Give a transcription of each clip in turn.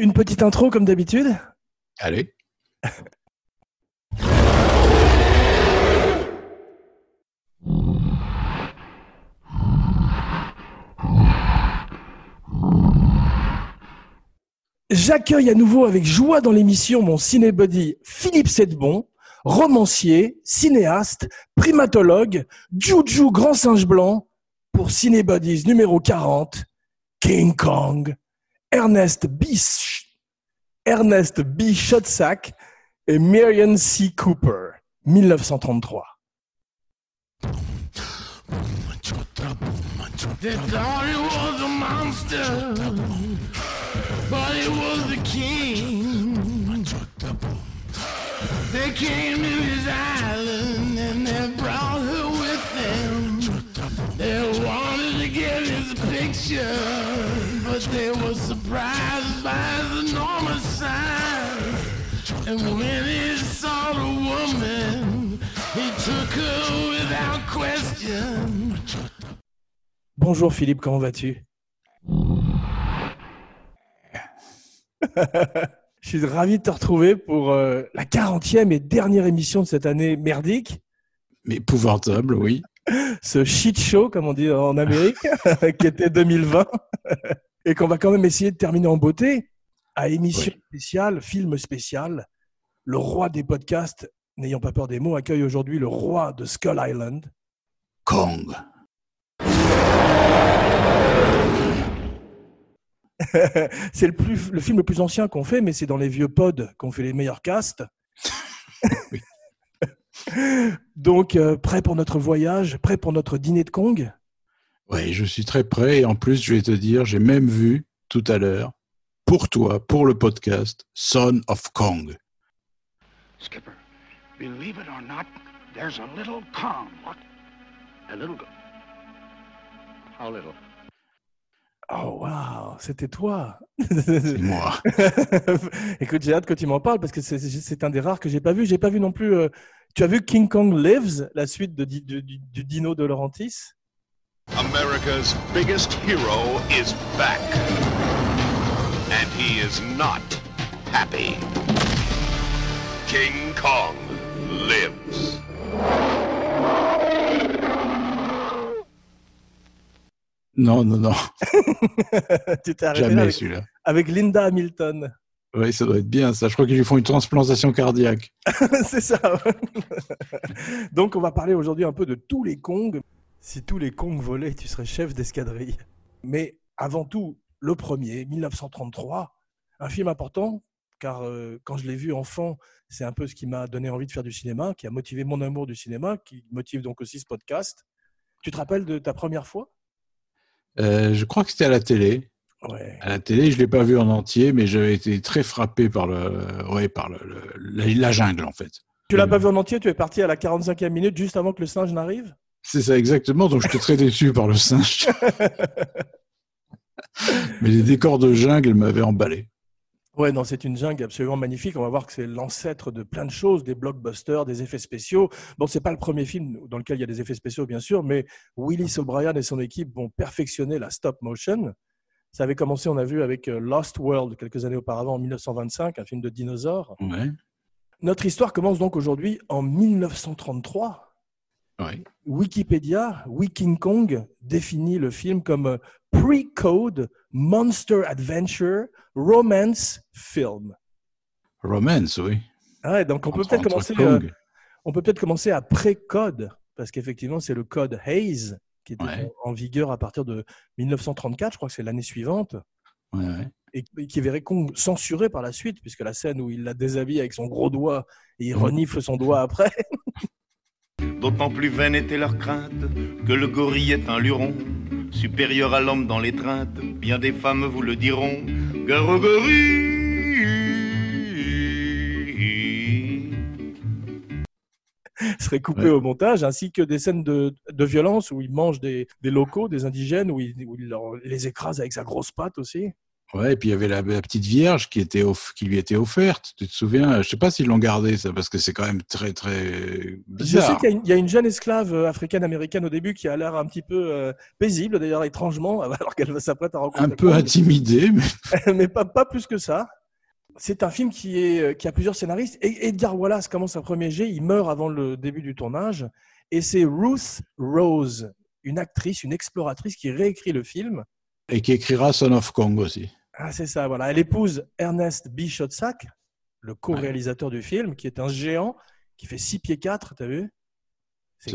Une petite intro comme d'habitude Allez. J'accueille à nouveau avec joie dans l'émission mon cinébody Philippe Sedbon, romancier, cinéaste, primatologue, Juju Grand Singe Blanc, pour Cinébodies numéro 40, King Kong, Ernest B. Ernest B. Schotzak et Marion C. Cooper, 1933. They thought it was a monster, but it was the king. They came to his island and they brought her with them. They wanted to get his picture, but they were surprised by his enormous size. And when he saw the woman, he took her without question. Bonjour Philippe, comment vas-tu? Je suis ravi de te retrouver pour euh, la 40e et dernière émission de cette année merdique, Mais épouvantable, oui. ce shit show, comme on dit en Amérique, qui était 2020, et qu'on va quand même essayer de terminer en beauté à émission Oui. spéciale, film spécial. Le roi des podcasts, n'ayant pas peur des mots, accueille aujourd'hui le roi de Skull Island. Kong. c'est le, plus, le film le plus ancien qu'on fait, mais c'est dans les vieux pods qu'on fait les meilleurs casts. Donc, euh, prêt pour notre voyage, prêt pour notre dîner de Kong? Oui, je suis très prêt. Et en plus, je vais te dire, j'ai même vu tout à l'heure, pour toi, pour le podcast, Son of Kong. Skipper, believe it or not, there's a little Kong. What? A little. How little? Oh, waouh, c'était toi C'est moi. Écoute, j'ai hâte que tu m'en parles parce que c'est- c'est un des rares que j'ai pas vu. J'ai pas vu non plus. euh, Tu as vu King Kong Lives, la suite de, du, du- du Dino de Laurentis? America's biggest hero is back. And he is not happy. King Kong lives. Non, non, non, Tu t'es arrêté jamais avec, celui-là. avec Linda Hamilton. Oui, ça doit être bien ça. Je crois qu'ils lui font une transplantation cardiaque. c'est ça. Donc, on va parler aujourd'hui un peu de tous les Kongs. Si tous les Kongs volaient, tu serais chef d'escadrille. Mais avant tout, le premier, 1933, un film important, car euh, quand je l'ai vu enfant, c'est un peu ce qui m'a donné envie de faire du cinéma, qui a motivé mon amour du cinéma, qui motive donc aussi ce podcast. Tu te rappelles de ta première fois? Euh, je crois que c'était à la télé. Ouais. À la télé, je l'ai pas vu en entier, mais j'avais été très frappé par le, ouais, par le, le- la, la jungle en fait. Tu l'as pas vu en entier, tu es parti à la 45e minute, juste avant que le singe n'arrive? C'est ça exactement. Donc j'étais très déçu par le singe. mais les décors de jungle m'avaient emballé. Ouais, non, c'est une jungle absolument magnifique. On va voir que c'est l'ancêtre de plein de choses, des blockbusters, des effets spéciaux. Bon, c'est pas le premier film dans lequel il y a des effets spéciaux, bien sûr, mais Willis O'Brien et son équipe vont perfectionner la stop motion. Ça avait commencé, on a vu, avec euh, Lost World quelques années auparavant, en 1925, un film de dinosaures. Ouais, Notre histoire commence donc aujourd'hui en 1933. Ouais. Wikipédia, King Kong définit le film comme euh, pre-code monster adventure romance film. Romance, oui. Ah donc on peut peut-être commencer, euh, on peut peut-être commencer à pré-code parce qu'effectivement c'est le code Hayes qui était Ouais. en vigueur à partir de 1934, je crois que c'est l'année suivante, Ouais, ouais. et qui verrait Kong censuré par la suite puisque la scène où il la déshabille avec son gros doigt et il renifle son doigt après. D'autant plus vaine était leur crainte que le gorille est un luron, supérieur à l'homme dans l'étreinte. Bien des femmes vous le diront. Gare au gorille. serait coupé Ouais. au montage, ainsi que des scènes de, de violence où il mange des, des locaux, des indigènes, où il, où il leur- les écrase avec sa grosse patte aussi. Ouais, et puis il y avait la, la petite vierge qui, était off- qui lui était offerte. Tu te souviens Je sais pas s'ils l'ont gardé, ça, parce que c'est quand même très, très Je sais bizarre. qu'il y, a une- il y a une jeune esclave euh, africaine-américaine au début qui a l'air un petit peu euh, paisible, d'ailleurs étrangement, alors qu'elle s'apprête à rencontrer Un peu Kong. intimidé, mais mais pas, pas plus que ça. C'est un film qui, est, euh, qui a plusieurs scénaristes. Et Edgar Wallace commence un premier jet, il meurt avant le début du tournage. Et c'est Ruth Rose, une actrice, une exploratrice qui réécrit le film. et qui écrira Son of Kong aussi. Ah, c'est ça, voilà. Elle épouse Ernest B. Schoedsack, le co-réalisateur du film, qui est un géant qui fait 6 pieds 4, t'as vu? C'est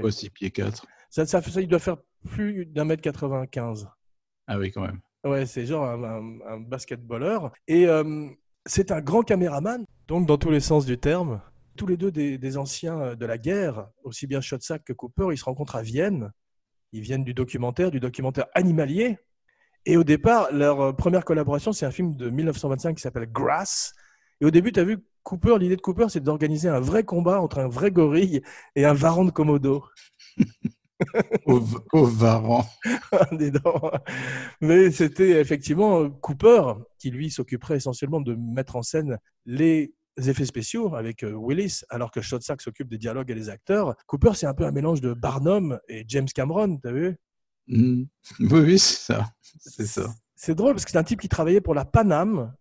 quoi, 6 pieds 4 ça, ça, ça, il doit faire plus d'un mètre 95. Ah oui, quand même. Ouais, c'est genre un, un- un basketballeur. Et euh, c'est un grand caméraman, donc dans tous les sens du terme. Tous les deux des, des anciens euh, de la guerre, aussi bien Schoedsack que Cooper, ils se rencontrent à Vienne. Ils viennent du documentaire, du documentaire animalier. Et au départ, leur euh, première collaboration, c'est un film de 1925 qui s'appelle Grass. Et au début, tu as vu Cooper, l'idée de Cooper, c'est d'organiser un vrai combat entre un vrai gorille et un varan de Komodo. Au, au Varan. Mais c'était effectivement Cooper qui, lui, s'occuperait essentiellement de mettre en scène les effets spéciaux avec euh, Willis, alors que Schoedsack s'occupe des dialogues et des acteurs. Cooper, c'est un peu un mélange de Barnum et James Cameron, t'as vu? Mhm. Oui, oui, c'est ça. C'est ça. C'est drôle parce que c'est un type qui travaillait pour la Paname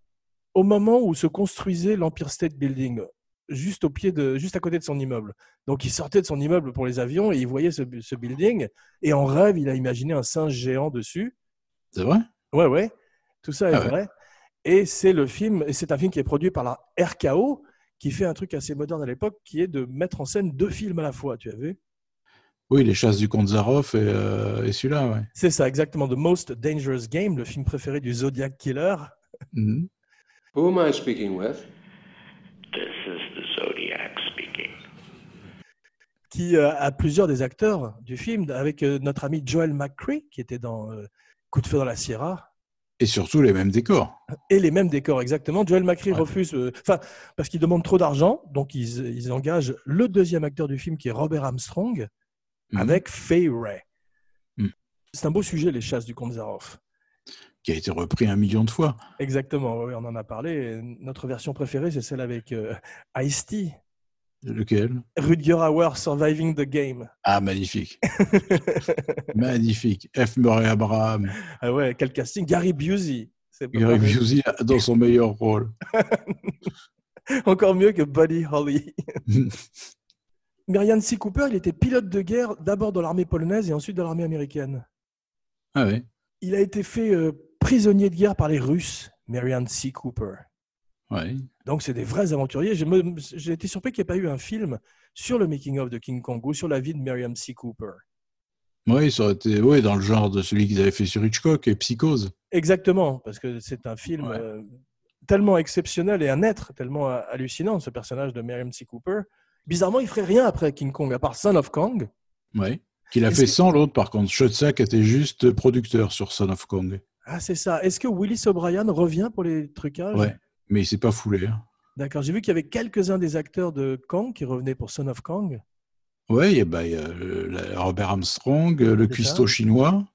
au moment où se construisait l'Empire State Building, juste au pied de, juste à côté de son immeuble. Donc il sortait de son immeuble pour les avions et il voyait ce, ce building et en rêve, il a imaginé un singe géant dessus. C'est vrai? Ouais, ouais, tout ça est Ah ouais. vrai. Et c'est le film, et c'est un film qui est produit par la RKO, qui fait un truc assez moderne à l'époque, qui est de mettre en scène deux films à la fois. Tu as vu? Oui, Les Chasses du Comte Zaroff et, euh, et celui-là, ouais. C'est ça, exactement. The Most Dangerous Game, le film préféré du Zodiac Killer. Mhm. Who am I speaking with? This is the Zodiac speaking. qui euh, a plusieurs des acteurs du film, avec euh, notre ami Joel McCree, qui était dans euh, Coup de feu dans la Sierra, Et surtout les mêmes décors. et les mêmes décors exactement. Joel McCree Ouais. refuse, euh, enfin, parce qu'il demande trop d'argent, donc ils, ils engagent le deuxième acteur du film, qui est Robert Armstrong, Mhm. avec Fay Ray. Mhm. C'est un beau sujet, les chasses du comte Zaroff. Qui a été repris un million de fois. Exactement, oui, on en a parlé. Notre version préférée, c'est celle avec euh, Ice-T, Lequel? Rutger Hauer, Surviving the Game. Ah, magnifique. magnifique. F. Murray Abraham. ah ouais, quel casting Gary Busey. Gary. Busey dans son meilleur rôle. Encore mieux que Buddy Holly. Marianne C. Cooper, il était pilote de guerre d'abord dans l'armée polonaise et ensuite dans l'armée américaine. ah oui. Il a été fait euh, prisonnier de guerre par les Russes, Marianne C. Cooper. Ouais. Donc c'est des vrais aventuriers. J'ai été surpris qu'il n'y ait pas eu un film sur le making-of de King Kong ou sur la vie de Marianne C. Cooper. Oui, ça aurait été ouais, dans le genre de celui qu'ils avaient fait sur Hitchcock et Psychose. Exactement, parce que c'est un film Ouais. euh, tellement exceptionnel et un être tellement euh, hallucinant, ce personnage de Marianne C. Cooper. Bizarrement, il ferait rien après King Kong, à part Son of Kong. Ouais. Qu'il a fait sans l'autre, par contre. Schoedsack était juste producteur sur Son of Kong. Ah, c'est ça. Est-ce que Willis O'Brien revient pour les trucages? Ouais. Mais il s'est pas foulé. hein. D'accord. J'ai vu qu'il y avait quelques-uns des acteurs de Kong qui revenaient pour Son of Kong. Ouais, il y a, bah, euh, Robert Armstrong, euh, le cuistot chinois.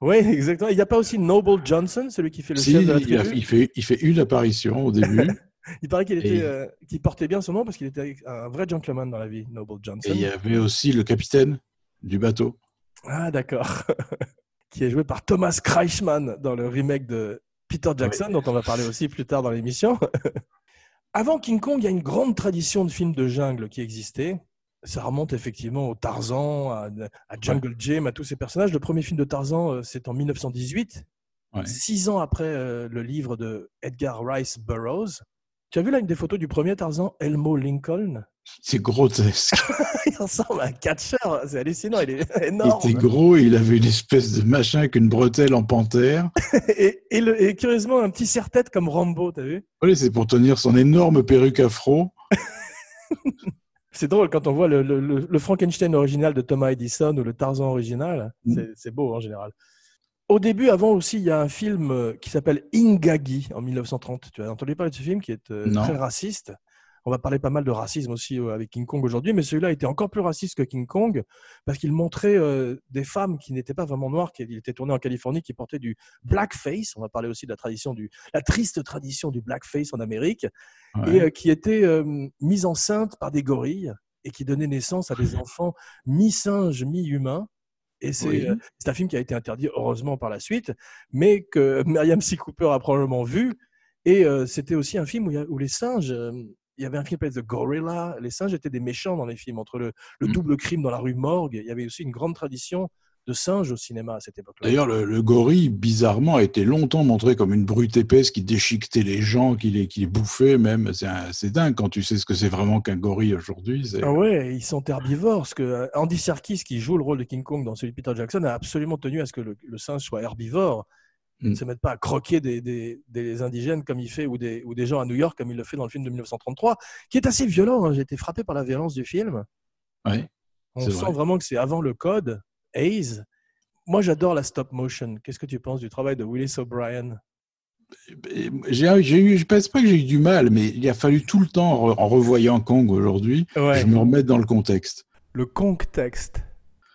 Oui, exactement. Il n'y a pas aussi Noble Johnson, celui qui fait le Si, chef de la il, a- tribu? il fait, il fait une apparition au début. Il paraît qu'il était, Et- euh, qu'il portait bien son nom parce qu'il était un vrai gentleman dans la vie, Noble Johnson. et il y avait aussi le capitaine du bateau. Ah, d'accord. qui est joué par Thomas Kreischmann dans le remake de Peter Jackson, dont on va parler aussi plus tard dans l'émission. Avant King Kong, il y a une grande tradition de films de jungle qui existait. Ça remonte effectivement au Tarzan, à, à Jungle Jim, à tous ces personnages. Le premier film de Tarzan, euh, c'est en 1918, Ouais. six ans après euh, le livre de Edgar Rice Burroughs. Tu as vu là une des photos du premier Tarzan, Elmo Lincoln? C'est grotesque. Il ressemble à un catcheur, c'est hallucinant, il est Il énorme. était gros, il avait une espèce de machin avec une bretelle en panthère. et, et le- et curieusement, un petit serre-tête comme Rambo, t'as vu? Oui, c'est pour tenir son énorme perruque afro. C'est drôle quand on voit le, le- le- le Frankenstein original de Thomas Edison ou le Tarzan original. Mm. C'est beau en général. Au début, avant aussi, il y a un film euh, qui s'appelle Ingagi en 1930. Tu as entendu parler de ce film qui est euh, très raciste. On va parler pas mal de racisme aussi euh, avec King Kong aujourd'hui, mais celui-là était encore plus raciste que King Kong parce qu'il montrait euh, des femmes qui n'étaient pas vraiment noires, qui il était tourné en Californie, qui portaient du blackface. On va parler aussi de la tradition du, la triste tradition du blackface en Amérique, Ouais. et euh, qui étaient euh, mises enceintes par des gorilles et qui donnaient naissance à des enfants mi-singes, mi-humains. Et c'est Oui. euh, c'est un film qui a été interdit, heureusement, par la suite, mais que Myriam C. Cooper a probablement vu. Et euh, c'était aussi un film où, a- les singes, euh, il y avait un film qui s'appelait The Gorilla. Les singes étaient des méchants dans les films. Entre le, le Mm. double crime dans la rue Morgue, il y avait aussi une grande tradition de singes au cinéma à cette époque-là. D'ailleurs, le, le gorille, bizarrement, a été longtemps montré comme une brute épaisse qui déchiquetait les gens, qui les, qui les bouffait même. C'est dingue quand tu sais ce que c'est vraiment qu'un gorille aujourd'hui. Ah ouais, ils sont herbivores. Que euh, Andy Serkis, qui joue le rôle de King Kong dans celui de Peter Jackson, a absolument tenu à ce que le, le singe soit herbivore. Il ne Mm. se mette pas à croquer des, des- des indigènes comme il fait ou des, ou des gens à New York comme il le fait dans le film de 1933, qui est assez violent. hein. J'ai été frappé par la violence du film. Ouais. On sent vrai. vraiment que c'est avant le code, Hayes. Moi, j'adore la stop motion. Qu'est-ce que tu penses du travail de Willis O'Brien? J'ai j'ai eu, je pense pas que j'ai eu du mal, mais il a fallu tout le temps, en re- en revoyant Kong aujourd'hui, je me remette dans le contexte. Le contexte.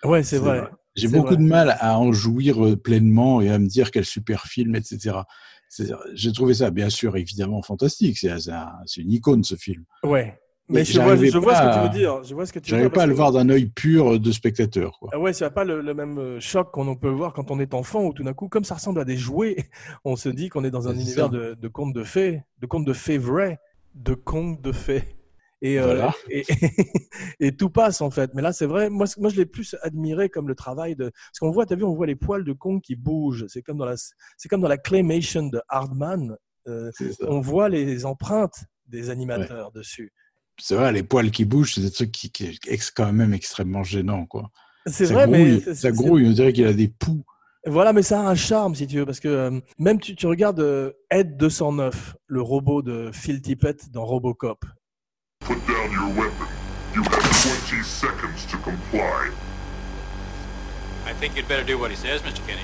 Ouais, c'est C'est vrai. vrai. J'ai C'est beaucoup vrai. de mal à en jouir euh, pleinement et à me dire quel super film, etc. C'est- J'ai trouvé ça, bien sûr, évidemment fantastique. C'est c'est un- c'est une icône, ce film. Ouais. Mais Mais je vois, je vois ce que tu veux dire. Je vois ce que tu veux J'arrivais dire pas à le que- voir d'un œil pur de spectateur. Quoi. Ah ouais, c'est pas le, le même euh, choc qu'on peut voir quand on est enfant, où tout d'un coup, comme ça ressemble à des jouets, on se dit qu'on est dans un univers ça. de, de contes de fées, de contes de fées vrais, de contes de fées. Et, euh, Voilà. et, et tout passe en fait. Mais là, c'est vrai, moi, moi je l'ai plus admiré comme le travail de. Parce qu'on voit, tu as vu, on voit les poils de Kong qui bougent. C'est comme, dans la- c'est comme dans la claymation de Hardman. Euh, ça. on voit les empreintes des animateurs dessus. C'est vrai, les poils qui bougent, c'est des trucs qui, qui est quand même extrêmement gênant. Quoi. C'est Ça vrai, mais. grouille, c'est- ça grouille, on dirait qu'il a des poux. Voilà, mais ça a un charme, si tu veux, parce que euh, même tu, tu regardes euh, Ed 209, le robot de Phil Tippett dans Robocop. Put down your weapon. You have 20 seconds to comply. I think you'd better do what he says, Mr. Kenny.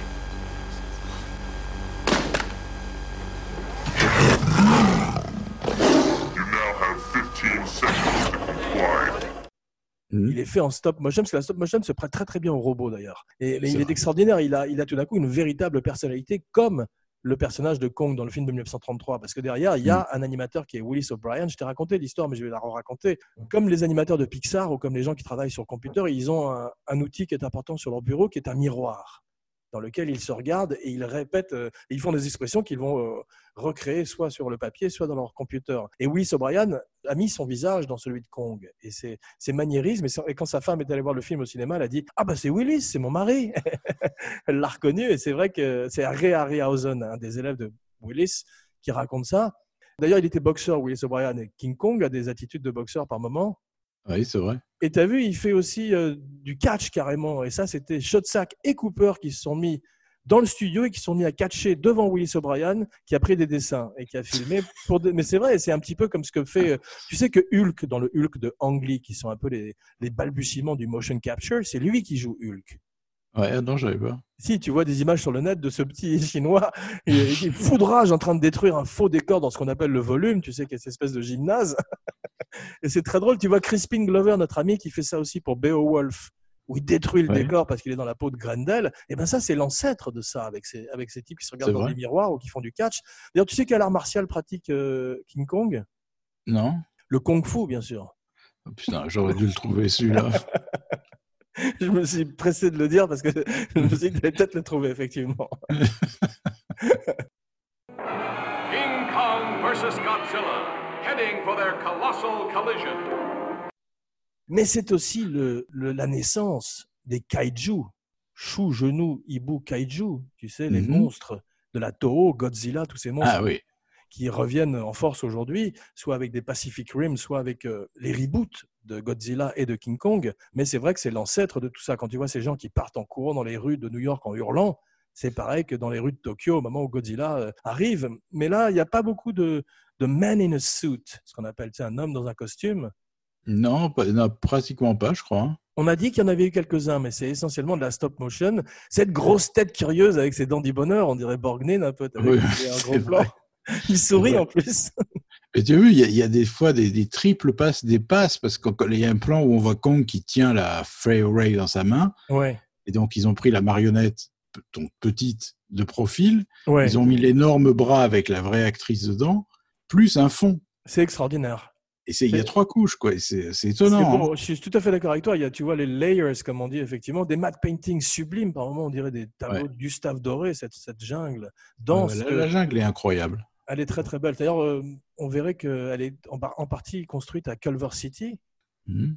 Have 15 seconds to comply. Mhm. Il est fait en stop motion, parce que la stop motion se prête très très bien au robot d'ailleurs. Et il est extraordinaire, il a, il a tout d'un coup une véritable personnalité comme le personnage de Kong dans le film de 1933. Parce que derrière, il y a Mm. un animateur qui est Willis O'Brien. Je t'ai raconté l'histoire, mais je vais la raconter. Comme les animateurs de Pixar ou comme les gens qui travaillent sur computer, ils ont un, un outil qui est important sur leur bureau, qui est un miroir dans lequel ils se regardent et ils répètent, euh, ils font des expressions qu'ils vont euh, recréer soit sur le papier, soit dans leur computer. Et Willis O'Brien a mis son visage dans celui de Kong. Et et, son- et quand sa femme est allée voir le film au cinéma, elle a dit Ah, bah c'est Willis, c'est mon mari. elle l'a reconnu, et c'est vrai que c'est Ray Harryhausen, un des élèves de Willis, qui raconte ça. D'ailleurs, il était boxeur, Willis O'Brien, et King Kong a des attitudes de boxeur par moment. Oui, c'est vrai. Et tu as vu, il fait aussi euh, du catch carrément. Et ça, c'était Shotsack et Cooper qui se sont mis dans le studio et qui se sont mis à catcher devant Willis O'Brien, qui a pris des dessins et qui a filmé. Mais c'est vrai, c'est un petit peu comme ce que fait. euh, Tu sais que Hulk, dans le Hulk de Ang Lee, qui sont un peu les balbutiements du motion capture, c'est lui qui joue Hulk. Ouais, non, j'avais pas. Si tu vois des images sur le net de ce petit chinois il est foudrage en train de détruire un faux décor dans ce qu'on appelle le volume, tu sais, qu'il y a cette espèce de gymnase. Et c'est très drôle, tu vois Crispin Glover, notre ami, qui fait ça aussi pour Beowulf, où il détruit le Ouais. décor parce qu'il est dans la peau de Grendel. Et ben ça, c'est l'ancêtre de ça, avec ces, avec ces types qui se regardent dans des miroirs ou qui font du catch. D'ailleurs, tu sais quel art martial pratique euh, King Kong? Non Le Kung Fu, bien sûr. Oh, Putain, j'aurais dû le trouver celui-là. Je me suis pressé de le dire parce que je me suis dit que tu allais peut-être le trouver, effectivement. King Kong versus Godzilla, heading for their colossal collision. Mais c'est aussi le, le- la naissance des kaiju. Chou, genou, hibou, kaiju. Tu sais, les Mhm. monstres de la Toho, Godzilla, tous ces monstres Ah oui. Qui reviennent en force aujourd'hui, soit avec des Pacific Rim, soit avec euh, les reboots de Godzilla et de King Kong. Mais c'est vrai que c'est l'ancêtre de tout ça. Quand tu vois ces gens qui partent en courant dans les rues de New York en hurlant, c'est pareil que dans les rues de Tokyo au moment où Godzilla euh, arrive. Mais là, il n'y a pas beaucoup de, de man in a suit, ce qu'on appelle un homme dans un costume. Non, pas- non, pratiquement pas, je crois. hein. On a dit qu'il y en avait eu quelques-uns, mais c'est essentiellement de la stop motion. Cette grosse tête curieuse avec ses dents du bonheur, on dirait Borgnine un peu. vu, Oui, un gros plan. Il sourit en plus. Et tu as vu, il y, a- il y a des fois des, des triples passes, des passes, parce qu'il y a un plan où on voit Kong qui tient la Frey Ray dans sa main, Ouais. et donc ils ont pris la marionnette, donc petite, de profil, Ouais. ils ont mis l'énorme bras avec la vraie actrice dedans, plus un fond. C'est extraordinaire. Et il y a trois couches, quoi. C'est étonnant. hein. Je suis tout à fait d'accord avec toi. Il y a, tu vois, les layers, comme on dit, effectivement, des matte paintings sublimes. Par moments, on dirait des tableaux Ouais. de Gustave Doré, cette, cette jungle Ouais, dense. la, la jungle est incroyable. Elle est très très belle. D'ailleurs, euh, on verrait qu'elle est en, par- en partie construite à Culver City. Mhm.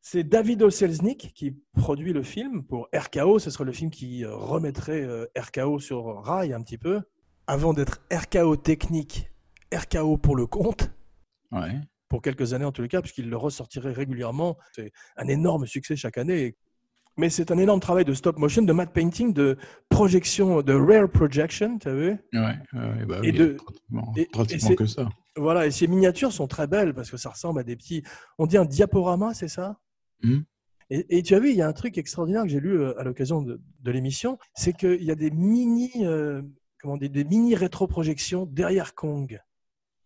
C'est David. Selznick qui produit le film pour RKO. Ce serait le film qui euh, remettrait euh, RKO sur rail un petit peu. Avant d'être RKO technique, RKO pour le compte, Ouais. pour quelques années en tous les cas, puisqu'il le ressortirait régulièrement. C'est un énorme succès chaque année. Mais c'est un énorme travail de stop motion, de matte painting, de projection, de rare projection, tu as vu? Ouais, ouais, bah Et oui, de- pratiquement, et- et pratiquement que ça. Voilà, et ces miniatures sont très belles parce que ça ressemble à des petits. On dit un diaporama, c'est ça? Mhm. et, et tu as vu, il y a un truc extraordinaire que j'ai lu euh, à l'occasion de, de l'émission, c'est qu'il y a des mini, euh, comment dit, des mini rétroprojections derrière Kong.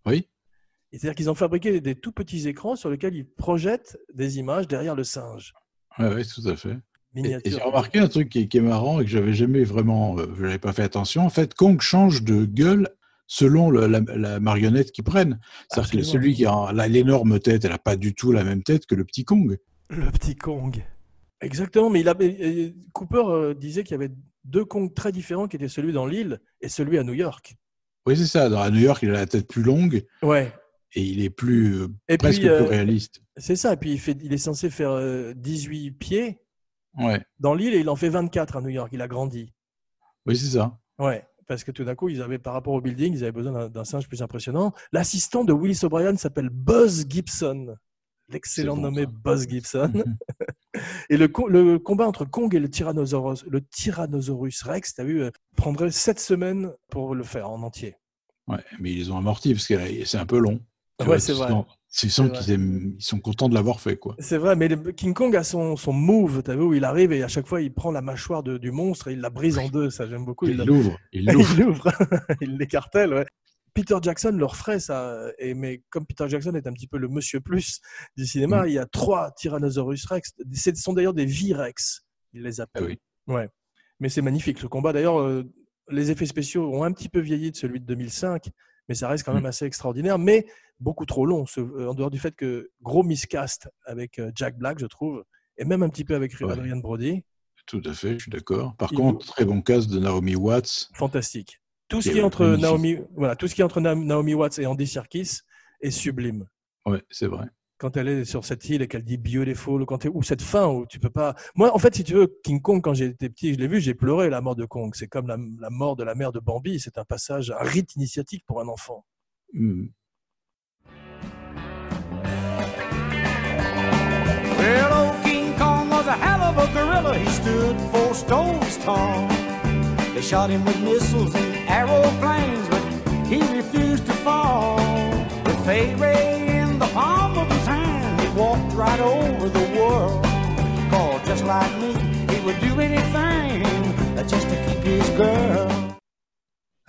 Oui. C'est-à-dire qu'ils ont fabriqué des tout petits écrans sur lesquels ils projettent des images derrière le singe. Ouais, ouais, tout à fait. Miniature. j'ai remarqué un truc qui, est- qui est marrant et que j'avais jamais vraiment, euh, je n'avais pas fait attention. En fait, Kong change de gueule selon le- la, la marionnette qu'ils prennent. C'est-à-dire que celui qui a l'énorme tête, elle n'a pas du tout la même tête que le petit Kong. Le petit Kong. Exactement, mais il a, et- Cooper euh, disait qu'il y avait deux Kongs très différents qui étaient celui dans l'île et celui à New York. Oui, c'est ça. Dans à New York, il a la tête plus longue Ouais, et il est plus euh, Et presque puis, euh, plus réaliste. c'est ça. Et puis il, fait, il est censé faire euh, 18 pieds Ouais. dans l'île il en fait 24 à New York. Il a grandi. Oui, c'est ça. Ouais, parce que tout d'un coup, ils avaient, par rapport au building, ils avaient besoin d'un- singe plus impressionnant. L'assistant de Willis O'Brien s'appelle Buzz Gibson. L'excellent bon, nommé ça. Buzz Gibson. Mhm. Et le, co- le combat entre Kong et le Tyrannosaurus, le Tyrannosaurus Rex, tu as vu, euh, prendrait 7 semaines pour le faire en entier. Ouais, mais ils les ont amortis parce que c'est un peu long. Ouais, c'est vrai. Sens vrai. qu'ils aiment- ils sont contents de l'avoir fait, quoi. C'est vrai, mais le- King Kong a son, son move, tu as vu, où il arrive et à chaque fois, il prend la mâchoire de- du monstre et il la brise en deux. Ça, j'aime beaucoup. Il l'ouvre. Il l'ouvre. il l'écartelle, ouais. Peter Jackson le referait ça, et, mais comme Peter Jackson est un petit peu le monsieur plus du cinéma, Mm. il y a trois Tyrannosaurus Rex. Ce sont d'ailleurs des V-Rex, il les Ah appelle. oui. Ouais. Mais c'est magnifique le combat. D'ailleurs, euh, les effets spéciaux ont un petit peu vieilli de celui de 2005, mais ça reste quand Mm. même assez extraordinaire, mais beaucoup trop long. ce- euh, en dehors du fait que gros miscast avec euh, Jack Black, je trouve, et même un petit peu avec Ouais. Adrian Brody, Tout à fait, je suis d'accord. Par Il contre, très bon casse de Naomi Watts. fantastique. Tout ce Qui est entre magnifique. Naomi, voilà, tout ce qui est entre Na- Naomi Watts et Andy Serkis est sublime. Ouais, c'est vrai. Quand elle est sur cette île et qu'elle dit beautiful, quand ou cette fin où tu peux pas. Moi, en fait, si tu veux, King Kong, quand j'étais petit, je l'ai vu, j'ai pleuré la mort de Kong. C'est comme la, la mort de la mère de Bambi. C'est un passage, un rite initiatique pour un enfant. Hmm. Well, old King Kong was a hell of a gorilla. He stood four stories tall. They shot him with missiles and aeroplanes, but he refused to fall. With Fay Ray in the palm of his hand, he walked right over the world. Cause just like me, he would do anything just to keep his girl.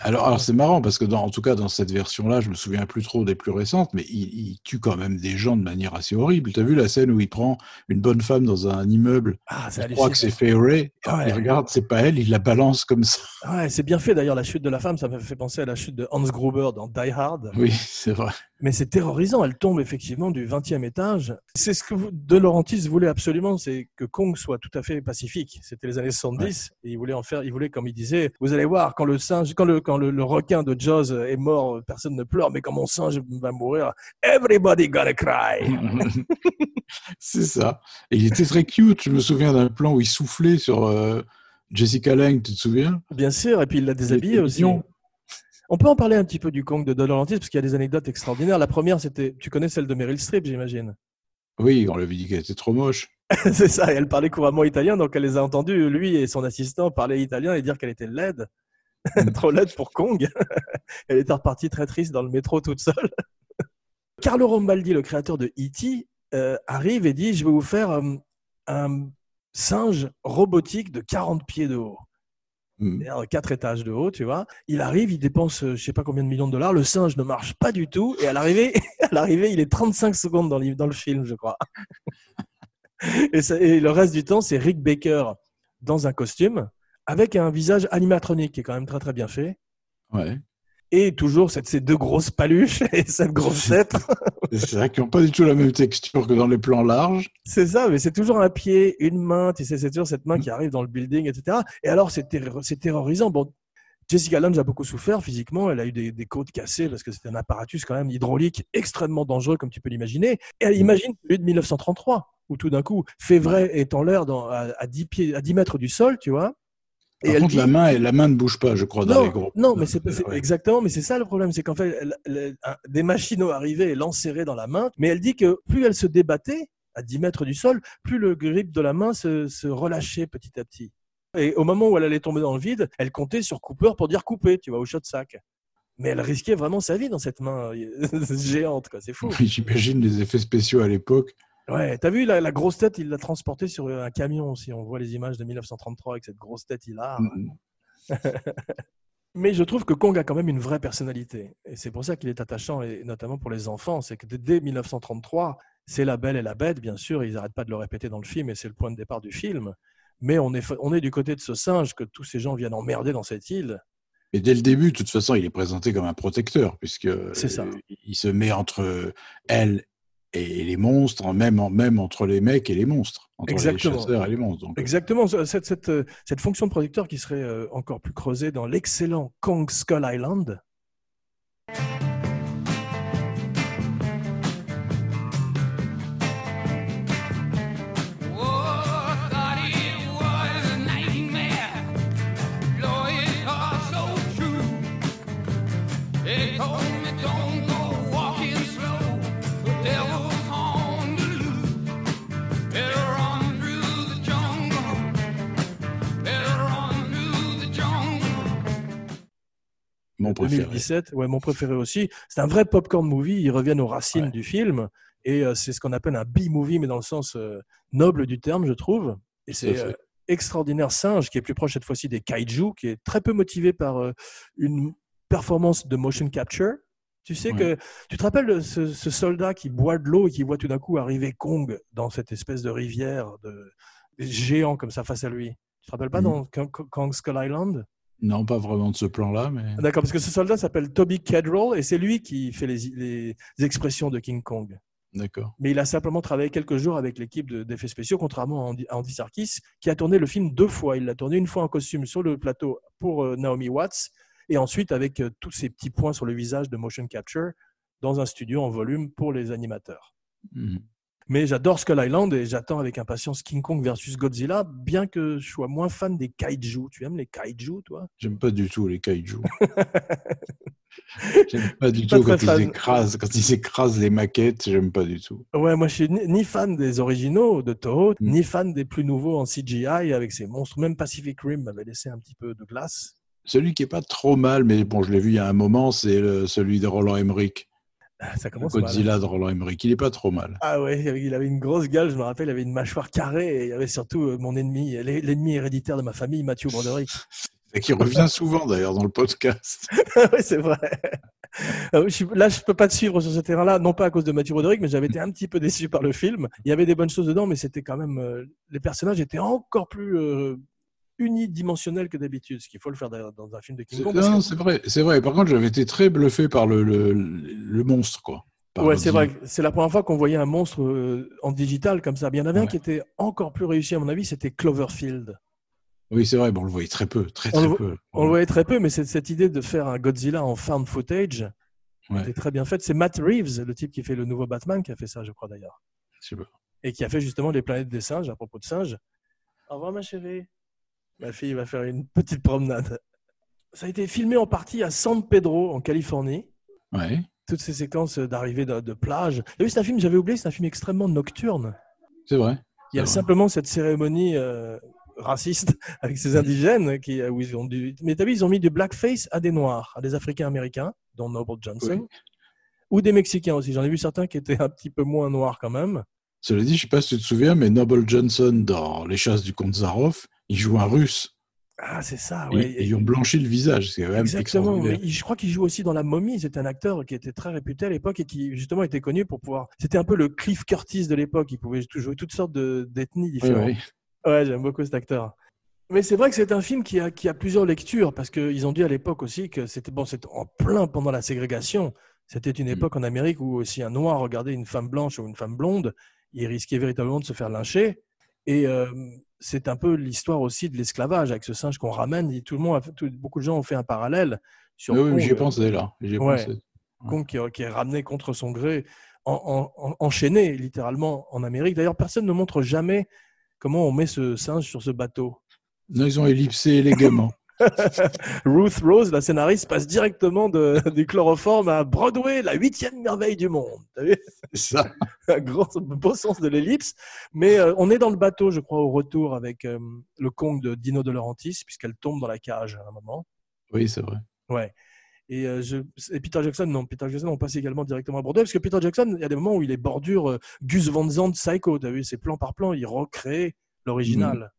Alors, alors c'est marrant parce que, dans, en tout cas, dans cette version-là, je me souviens plus trop des plus récentes, mais il, il tue quand même des gens de manière assez horrible. Tu as vu la scène où il prend une bonne femme dans un immeuble Ah, c'est Il croit que c'est. Fairy. Ouais. Il regarde, c'est pas elle, il la balance comme ça. Ouais, c'est bien fait d'ailleurs, la chute de la femme. Ça m'a fait penser à la chute de Hans Gruber dans Die Hard. Oui, c'est vrai. Mais c'est terrorisant. Elle tombe effectivement du 20e étage. C'est ce que De Laurentiis voulait absolument, c'est que Kong soit tout à fait pacifique. C'était les années 70 et il voulait en faire. Il voulait, comme il disait, vous allez voir quand le singe, quand le quand le, le requin de Jaws est mort, personne ne pleure. Mais quand mon singe va mourir, everybody gonna cry. c'est ça. Et il était très cute. Je me souviens d'un plan où il soufflait sur euh, Jessica Lange, tu te souviens? Bien sûr. Et puis il l'a déshabillé était aussi. mignon. On peut en parler un petit peu du Kong de De Laurentiis parce qu'il y a des anecdotes extraordinaires. La première, c'était, tu connais celle de Meryl Streep, j'imagine? Oui, on lui avait dit qu'elle était trop moche. c'est ça, et elle parlait couramment italien, donc elle les a entendus, lui et son assistant, parler italien et dire qu'elle était laide. Trop laide pour Kong. elle était repartie très triste dans le métro toute seule. Carlo Rombaldi, le créateur de E.T., euh, arrive et dit Je vais vous faire euh, un singe robotique de 40 pieds de haut. Mm. C'est-à-dire quatre étages de haut, tu vois. Il arrive, il dépense euh, je sais pas combien de millions de dollars. Le singe ne marche pas du tout. Et à l'arrivée, à l'arrivée, il est 35 secondes dans, le- dans le film, je crois. et, ça- et le reste du temps, c'est Rick Baker dans un costume avec un visage animatronique qui est quand même très très bien fait. Ouais. Et toujours cette, ces deux grosses paluches et cette grosse tête. C'est vrai qu'ils n'ont pas du tout la même texture que dans les plans larges. C'est ça, mais c'est toujours un pied, une main, tu sais, c'est toujours cette main qui arrive dans le building, etc. Et alors, c'est terro- c'est terrorisant. Bon, Jessica Lange a beaucoup souffert physiquement, elle a eu des, des côtes cassées parce que c'était un apparatus quand même hydraulique extrêmement dangereux, comme tu peux l'imaginer. Et elle imagine celui de 1933, où tout d'un coup, Févray est en l'air à, à 10 pieds, à 10 mètres du sol, tu vois. Et Par elle contre, dit- la main, la main ne bouge pas, je crois, dans les gros. non, mais c'est Ouais. exactement, mais c'est ça le problème, c'est qu'en fait, elle- elle- un- des machines arrivaient et l'enserraient dans la main, mais elle dit que plus elle se débattait à 10 mètres du sol, plus le grip de la main se, se relâchait petit à petit. Et au moment où elle allait tomber dans le vide, elle comptait sur Cooper pour dire couper, tu vois, au shot sac. Mais elle risquait vraiment sa vie dans cette main géante, quoi. C'est fou. J'imagine les effets spéciaux à l'époque. Ouais, t'as vu la, la grosse tête, il l'a transportée sur un camion aussi. On voit les images de 1933 avec cette grosse tête hilar. Mm. Mais je trouve que Kong a quand même une vraie personnalité. Et c'est pour ça qu'il est attachant, et notamment pour les enfants. C'est que dès- dès 1933, c'est la belle et la bête, bien sûr. Ils n'arrêtent pas de le répéter dans le film, et c'est le point de départ du film. Mais on est, on est du côté de ce singe que tous ces gens viennent emmerder dans cette île. Et dès le début, de toute façon, il est présenté comme un protecteur, puisque ça. euh, il se met entre elle et les monstres, même, en- même entre les mecs et les monstres, entre Exactement. les chasseurs et les monstres. Donc, Exactement, ce- cette, cette, euh, cette fonction de protecteur qui serait euh, encore plus creusée dans l'excellent Kong Skull Island. Mon préféré. 2017, ouais, mon préféré aussi. C'est un vrai popcorn movie. Ils reviennent aux racines du film. Et euh, c'est ce qu'on appelle un B-movie, mais dans le sens euh, noble du terme, je trouve. Et c'est euh, extraordinaire singe qui est plus proche cette fois-ci des kaiju, qui est très peu motivé par une performance de motion capture. Tu sais Ouais. que tu te rappelles de ce, ce soldat qui boit de l'eau et qui voit tout d'un coup arriver Kong dans cette espèce de rivière de géant comme ça face à lui? Tu te rappelles pas Mhm. dans Kong Skull Island? Non, pas vraiment de ce plan-là, mais D'accord, parce que ce soldat s'appelle Toby Kedrell et c'est lui qui fait les, les expressions de King Kong. d'accord. Mais il a simplement travaillé quelques jours avec l'équipe de- d'effets spéciaux, contrairement à Andy, à Andy Serkis, qui a tourné le film deux fois. Il l'a tourné une fois en costume sur le plateau pour euh, Naomi Watts, et ensuite avec euh, tous ces petits points sur le visage de motion capture dans un studio en volume pour les animateurs. Mhm. Mais j'adore Skull Island et j'attends avec impatience King Kong versus Godzilla, bien que je sois moins fan des kaiju. Tu aimes les kaiju, toi? J'aime pas du tout les kaiju. j'aime pas du Pas tout quand fan. ils, écrasent, quand ils écrasent les maquettes, j'aime pas du tout. Ouais, moi je suis ni, ni fan des originaux de Toho, Mm. ni fan des plus nouveaux en CGI avec ces monstres. Même Pacific Rim m'avait laissé un petit peu de glace. Celui qui est pas trop mal, mais bon, je l'ai vu il y a un moment, c'est celui de Roland Emmerich. Ah, Ça commence. Godzilla de Roland Emmerich. Il est pas trop mal. Ah ouais, il avait une grosse gueule, je me rappelle, il avait une mâchoire carrée et il y avait surtout euh, mon ennemi, l'e- l'ennemi héréditaire de ma famille, Mathieu Broderick. Et qui revient souvent d'ailleurs dans le podcast. oui, c'est vrai. Euh, je suis- Là, je peux pas te suivre sur ce terrain-là, non pas à cause de Mathieu Broderick, mais j'avais été un petit peu déçu par le film. Il y avait des bonnes choses dedans, mais c'était quand même euh, les personnages étaient encore plus unidimensionnels que d'habitude, ce qu'il faut le faire dans un film de King C'est- Kong. que- c'est vrai, c'est vrai. Par contre, j'avais été très bluffé par le, le, le monstre, quoi. Ouais, c'est vrai. C'est la première fois qu'on voyait un monstre euh, en digital comme ça. Il y en avait un qui était encore plus réussi, à mon avis, c'était Cloverfield. Oui, c'est vrai. Bon, on le voyait très peu, très On très le- peu. On le voyait très peu, mais c'est cette idée de faire un Godzilla en found footage Ouais. était très bien faite. C'est Matt Reeves, le type qui fait le nouveau Batman, qui a fait ça, je crois d'ailleurs. Et qui a fait justement les planètes des singes, à propos de singes. Au revoir, ma chérie. Ma fille va faire une petite promenade. Ça a été filmé en partie à San Pedro, en Californie. Ouais. Toutes ces séquences d'arrivée de, de plage. T'as vu, c'est un film, j'avais oublié, c'est un film extrêmement nocturne. C'est vrai. Il y a vrai. simplement cette cérémonie euh, raciste avec ces indigènes qui, euh, où ils ont dû. Mais t'as vu, ils ont mis du blackface à des noirs, à des Africains américains, dont Noble Johnson, Oui. ou des Mexicains aussi. J'en ai vu certains qui étaient un petit peu moins noirs quand même. Cela dit, je sais pas si tu te souviens, mais Noble Johnson dans Les Chasses du Comte Zaroff, il joue un russe. Ah, c'est ça, Et- ouais. et ils ont blanchi le visage, c'est même Exactement. Je crois qu'il joue aussi dans La Momie. C'est un acteur qui était très réputé à l'époque et qui justement était connu pour pouvoir. C'était un peu le Cliff Curtis de l'époque. Il pouvait jouer toutes sortes de- d'ethnies Oui, différentes. oui. Ouais, j'aime beaucoup cet acteur. Mais c'est vrai que c'est un film qui a, qui a plusieurs lectures parce qu'ils ont dit à l'époque aussi que c'était bon, c'était en plein pendant la ségrégation. C'était une époque en Amérique où si un noir regardait une femme blanche ou une femme blonde, il risquait véritablement de se faire lyncher. Et euh, c'est un peu l'histoire aussi de l'esclavage avec ce singe qu'on ramène. Et tout le monde, a tout- beaucoup de gens ont fait un parallèle sur Oui, oui, j'y ai pensé là. Ai Ouais. pensé. Kong qui, est- qui est ramené contre son gré, en- en- en- enchaîné littéralement en Amérique. D'ailleurs, personne ne montre jamais comment on met ce singe sur ce bateau. Non, ils ont ellipsé élégamment. Ruth Rose, la scénariste, passe directement de, du chloroforme à Broadway, la huitième merveille du monde. C'est ça. un grand, beau sens de l'ellipse. Mais euh, on est dans le bateau, je crois, au retour avec euh, le Kong de Dino De Laurentiis, puisqu'elle tombe dans la cage à un moment. Oui, c'est vrai. Ouais. Et, euh, je, et Peter Jackson, non, Peter Jackson, on passe également directement à Broadway, parce que Peter Jackson, il y a des moments où il est bordure Gus Van Sant Psycho, tu as vu, c'est plan par plan, il recrée l'original.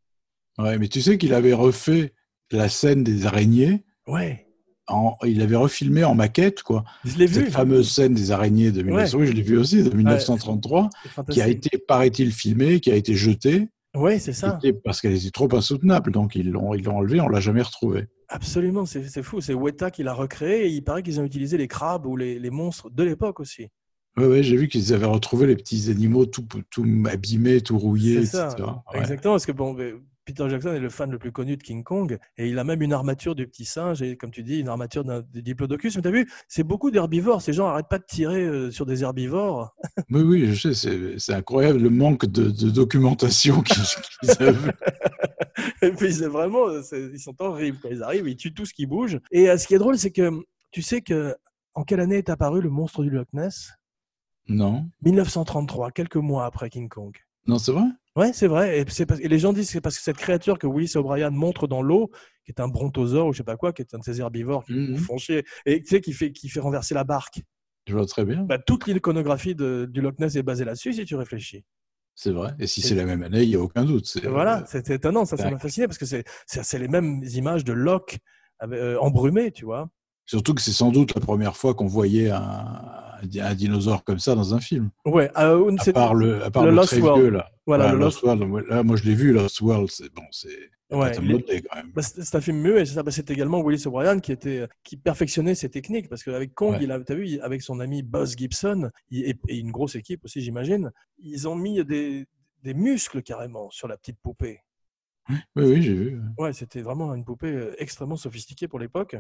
Ouais, mais tu sais qu'il avait refait la scène des araignées. Ouais. En, il avait refilmé en maquette, quoi. Je l'ai vu. Cette fameuse scène des araignées de 1900, oui, je l'ai vu aussi, de 1933, C'est qui a été, paraît-il, filmée, qui a été jetée. Ouais, c'est ça. Parce qu'elle était trop insoutenable. Donc, ils l'ont, ils l'ont enlevée, on l'a jamais retrouvée. Absolument, c'est fou. C'est Weta qui l'a recréé et il paraît qu'ils ont utilisé les crabes ou les, les monstres de l'époque aussi. Oui, ouais, j'ai vu qu'ils avaient retrouvé les petits animaux tout, tout abîmés, tout rouillés, ça, etc. Exactement. Parce que bon, Peter Jackson est le fan le plus connu de King Kong et il a même une armature du petit singe et, comme tu dis, une armature d'un du diplodocus. Mais tu as vu, c'est beaucoup d'herbivores. Ces gens n'arrêtent pas de tirer euh, sur des herbivores. Oui, oui, je sais, c'est, c'est incroyable le manque de, de documentation qu'ils, qu'ils avaient. et puis, c'est vraiment, ils sont horribles. Quand ils arrivent, ils tuent tout ce qui bouge. Et euh, ce qui est drôle, c'est que tu sais que en quelle année est apparu le monstre du Loch Ness? Non, 1933, quelques mois après King Kong. non, c'est vrai? Ouais, c'est vrai. Et, c'est parce- et les gens disent que c'est parce que cette créature que Willis O'Brien montre dans l'eau, qui est un brontosaure ou je sais pas quoi, qui est un de ces herbivores qui Mhm. nous font chier, et tu sais, qui fait, qui fait renverser la barque. Je vois très bien. Bah, toute l'iconographie de- du Loch Ness est basée là-dessus, si tu réfléchis. C'est vrai. Et si c'est la même année, il n'y a aucun doute. C'est, voilà, c'est c'est étonnant, ça, ça m'a fasciné parce que c'est c'est c'est les mêmes images de Locke euh, embrumé, tu vois. Surtout que c'est sans doute la première fois qu'on voyait un, un dinosaure comme ça dans un film. Ouais, euh, À part le, à part le le, Lost World. vieux, là. Voilà, Ouais, le Lost World. Là, moi, je l'ai vu, Lost World. C'est bon, c'est Ouais. Bah, c'est un film muet, c'est. Bah, également Willis O'Brien qui était qui perfectionnait ses techniques parce qu'avec Kong, Ouais. il a, t'as vu, avec son ami Buzz Gibson et, et une grosse équipe aussi, j'imagine, ils ont mis des, des muscles carrément sur la petite poupée. Oui, oui, j'ai vu. Ouais, c'était vraiment une poupée euh, extrêmement sophistiquée pour l'époque.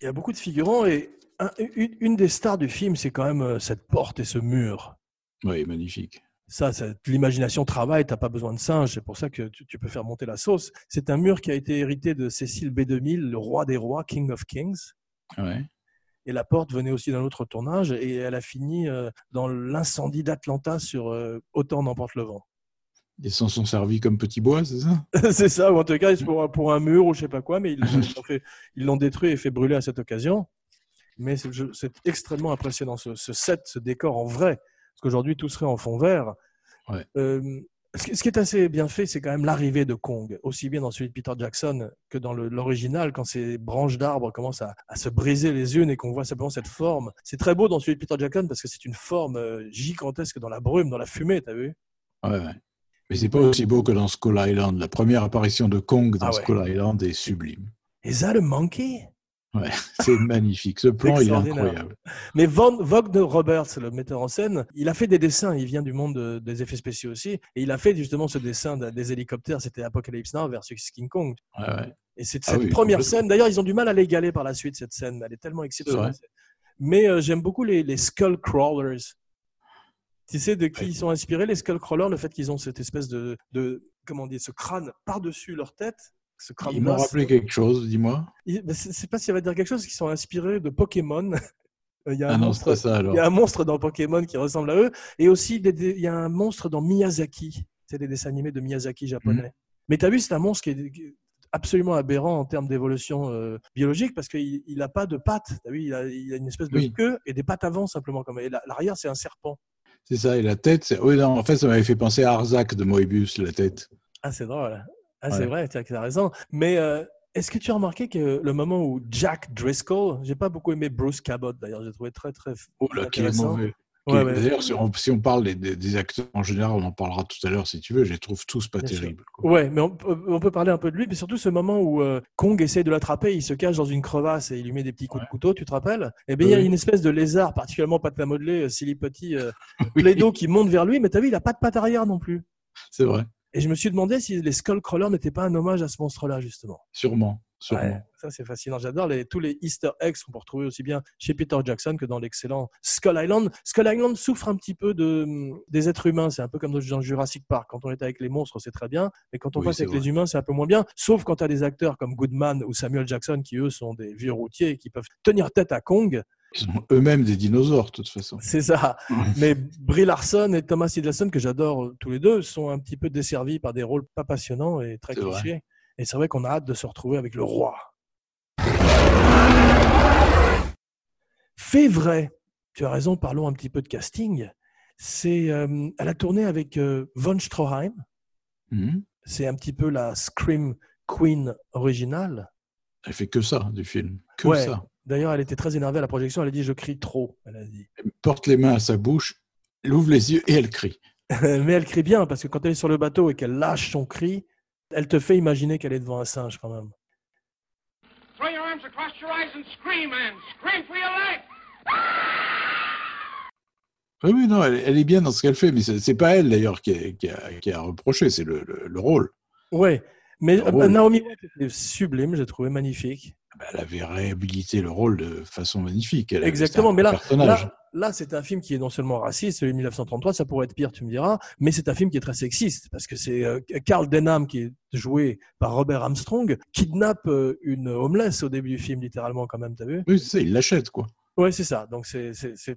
Il y a beaucoup de figurants et un- une, une des stars du film, c'est quand même euh, cette porte et ce mur. Oui, magnifique. Ça, c'est- l'imagination travaille, t'as pas besoin de singe, c'est pour ça que tu, tu peux faire monter la sauce. C'est un mur qui a été hérité de Cécile B2000, le roi des rois, King of Kings. Ouais. Et la porte venait aussi d'un autre tournage et elle a fini euh, dans l'incendie d'Atlanta sur euh, Autant n'emporte le vent. Ils s'en sont servis comme petits bois, c'est ça? C'est ça, ou en tout cas pour, un- pour un mur ou je sais pas quoi, mais ils l'ont détruit et fait brûler à cette occasion. Mais c'est extrêmement impressionnant ce, ce set, ce décor en vrai, parce qu'aujourd'hui tout serait en fond vert. Ouais. Euh, ce, qui, ce qui est assez bien fait, c'est quand même l'arrivée de Kong, aussi bien dans celui de Peter Jackson que dans l'original, quand ces branches d'arbres commencent à, à se briser les unes et qu'on voit simplement cette forme. C'est très beau dans celui de Peter Jackson parce que c'est une forme euh, gigantesque dans la brume, dans la fumée, t'as vu? Ouais, ouais. Mais c'est pas aussi beau que dans Skull Island. La première apparition de Kong dans Ah ouais. Skull Island est sublime. Is that a monkey? Ouais, c'est magnifique. Ce plan, il est incroyable. Mais Wagner Roberts, le metteur en scène, il a fait des dessins. Il vient du monde de- des effets spéciaux aussi. Et il a fait justement ce dessin de- des hélicoptères. C'était Apocalypse Now versus King Kong. Ouais, ouais. Et c'est Ah cette oui, première scène. D'ailleurs, ils ont du mal à l'égaler par la suite, cette scène. Elle est tellement exceptionnelle. Mais euh, j'aime beaucoup les, les Skull Crawlers. Tu sais de qui Ouais. ils sont inspirés, les Skull Crawlers Le fait qu'ils ont cette espèce de, de comment dire, ce crâne par-dessus leur tête. Ce crâne Ils m'ont rappelé quelque chose, dis-moi. Ben, c'est c'est pas si ça va dire quelque chose, qu'ils sont inspirés de Pokémon. Il y a un Ah non, monstre- ça alors. il y a un monstre dans Pokémon qui ressemble à eux. Et aussi, des- des- il y a un monstre dans Miyazaki. C'est des dessins animés de Miyazaki japonais. Mhm. Mais tu as vu, c'est un monstre qui est, absolument aberrant en termes d'évolution euh, biologique parce qu'il n'a pas de pattes. T'as vu, il a, il a une espèce de Oui. queue et des pattes avant simplement. Comme, et la- l'arrière, c'est un serpent. C'est ça, et la tête, c'est... Oui, non, en fait, ça m'avait fait penser à Arzac de Moebius, la tête. Ah, c'est drôle. Ah, c'est vrai, tu as raison. Mais, euh, Est-ce que tu as remarqué que le moment où Jack Driscoll, j'ai pas beaucoup aimé Bruce Cabot d'ailleurs, j'ai trouvé très très Oh là, qui est mauvais. Ouais, Qui- ouais. D'ailleurs, si on, si on parle des, des- des acteurs en général, on en parlera tout à l'heure si tu veux, je les trouve tous pas Bien terribles. quoi. Ouais, mais on, peut- on peut parler un peu de lui, mais surtout ce moment où euh, Kong essaye de l'attraper, il se cache dans une crevasse et il lui met des petits coups de couteau, tu te rappelles? Eh bien, il y a Oui. une espèce de lézard particulièrement pâte à modeler, euh, silly petit, euh, plaido qui monte vers lui, mais t'as vu, il a pas de patte arrière non plus. C'est vrai, Et je me suis demandé si les Skullcrawlers n'étaient pas un hommage à ce monstre-là, justement. sûrement. Ouais, ça c'est fascinant. J'adore les, tous les Easter eggs qu'on peut retrouver aussi bien chez Peter Jackson que dans l'excellent Skull Island. Skull Island souffre un petit peu de, des êtres humains. C'est un peu comme dans Jurassic Park. Quand on est avec les monstres, c'est très bien. Mais quand on Oui, passe avec les humains, c'est un peu moins bien. Sauf quand tu as des acteurs comme Goodman ou Samuel Jackson qui, eux, sont des vieux routiers et qui peuvent tenir tête à Kong. Ils sont eux-mêmes des dinosaures, de toute façon. C'est ça. Mais Brie Larson et Thomas Hiddleston, que j'adore euh, tous les deux, sont un petit peu desservis par des rôles pas passionnants et très vrai. Et c'est vrai qu'on a hâte de se retrouver avec le roi. Fait vrai, tu as raison, parlons un petit peu de casting. C'est, euh, elle a tourné avec euh, Von Stroheim. Mhm. C'est un petit peu la Scream Queen originale. Elle fait que ça du film, que Ouais. ça. D'ailleurs, elle était très énervée à la projection. Elle a dit Je crie trop. Elle a dit. Elle porte les mains à sa bouche, elle ouvre les yeux et elle crie. Mais elle crie bien parce que quand elle est sur le bateau et qu'elle lâche son cri, elle te fait imaginer qu'elle est devant un singe quand même. Oui, oui, non, elle, elle est bien dans ce qu'elle fait, mais c'est c'est pas elle d'ailleurs qui, a- qui a, qui a reproché, c'est le, le- le rôle. Ouais, mais euh, rôle. Naomi Watts était sublime, j'ai trouvé magnifique. Bah, Elle avait réhabilité le rôle de façon magnifique. Elle Exactement, mais là, personnage. là, là c'est un film qui est non seulement raciste, celui de 1933, ça pourrait être pire, tu me diras, mais c'est un film qui est très sexiste, parce que c'est euh, Carl Denham, qui est joué par Robert Armstrong, kidnappe euh, une homeless au début du film, littéralement, quand même, t'as vu? Oui, c'est ça, il l'achète, quoi. Ouais, c'est ça. Donc c'est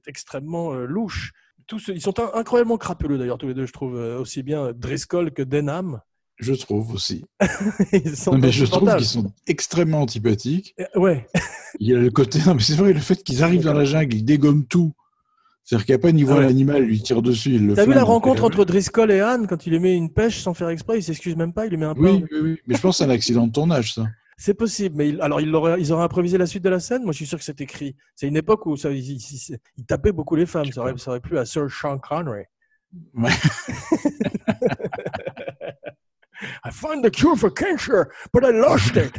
extrêmement euh, louche. Tous, ils sont in- incroyablement crapuleux d'ailleurs tous les deux, je trouve, euh, aussi bien Driscoll que Denham. Je trouve aussi. ils sont Non, mais je trouve qu'ils sont extrêmement antipathiques. Euh, Ouais, Il y a le côté. Non, mais c'est vrai, le fait qu'ils arrivent dans la jungle, ils dégomment tout. C'est-à-dire a pas, ni voit Ah ouais. l'animal, il lui tire dessus, il le T'as vu la rencontre entre Driscoll et Anne quand il lui met une pêche sans faire exprès, il s'excuse même pas, il lui met un pain. Oui, oui, oui. Mais je pense que c'est un accident de tournage, ça. C'est possible, mais il- alors ils auraient, ils auraient improvisé la suite de la scène? Moi, je suis sûr que c'est écrit. C'est une époque où ça, ils, ils- ils tapaient beaucoup les femmes. Ça aurait, ça aurait plu à Sir Sean Connery. Ouais. I find the cure for cancer, but I lost it.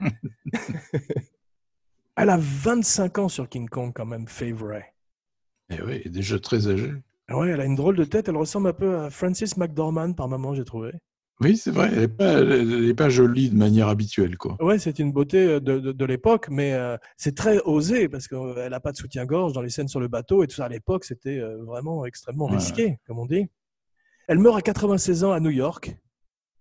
Elle a 25 ans sur King Kong quand même, Favorite. Et oui, il est déjà très âgé. Ah Ouais, elle a une drôle de tête. Elle ressemble un peu à Frances McDormand par moment, j'ai trouvé. Oui, c'est vrai, elle n'est pas, elle est pas jolie de manière habituelle, quoi. Ouais, c'est une beauté euh, de, de, de l'époque, mais euh, c'est très osé parce qu'elle n'a pas de soutien-gorge dans les scènes sur le bateau et tout ça. À l'époque, c'était euh, vraiment extrêmement Ouais. risqué, comme on dit. Elle meurt à 96 ans à New York.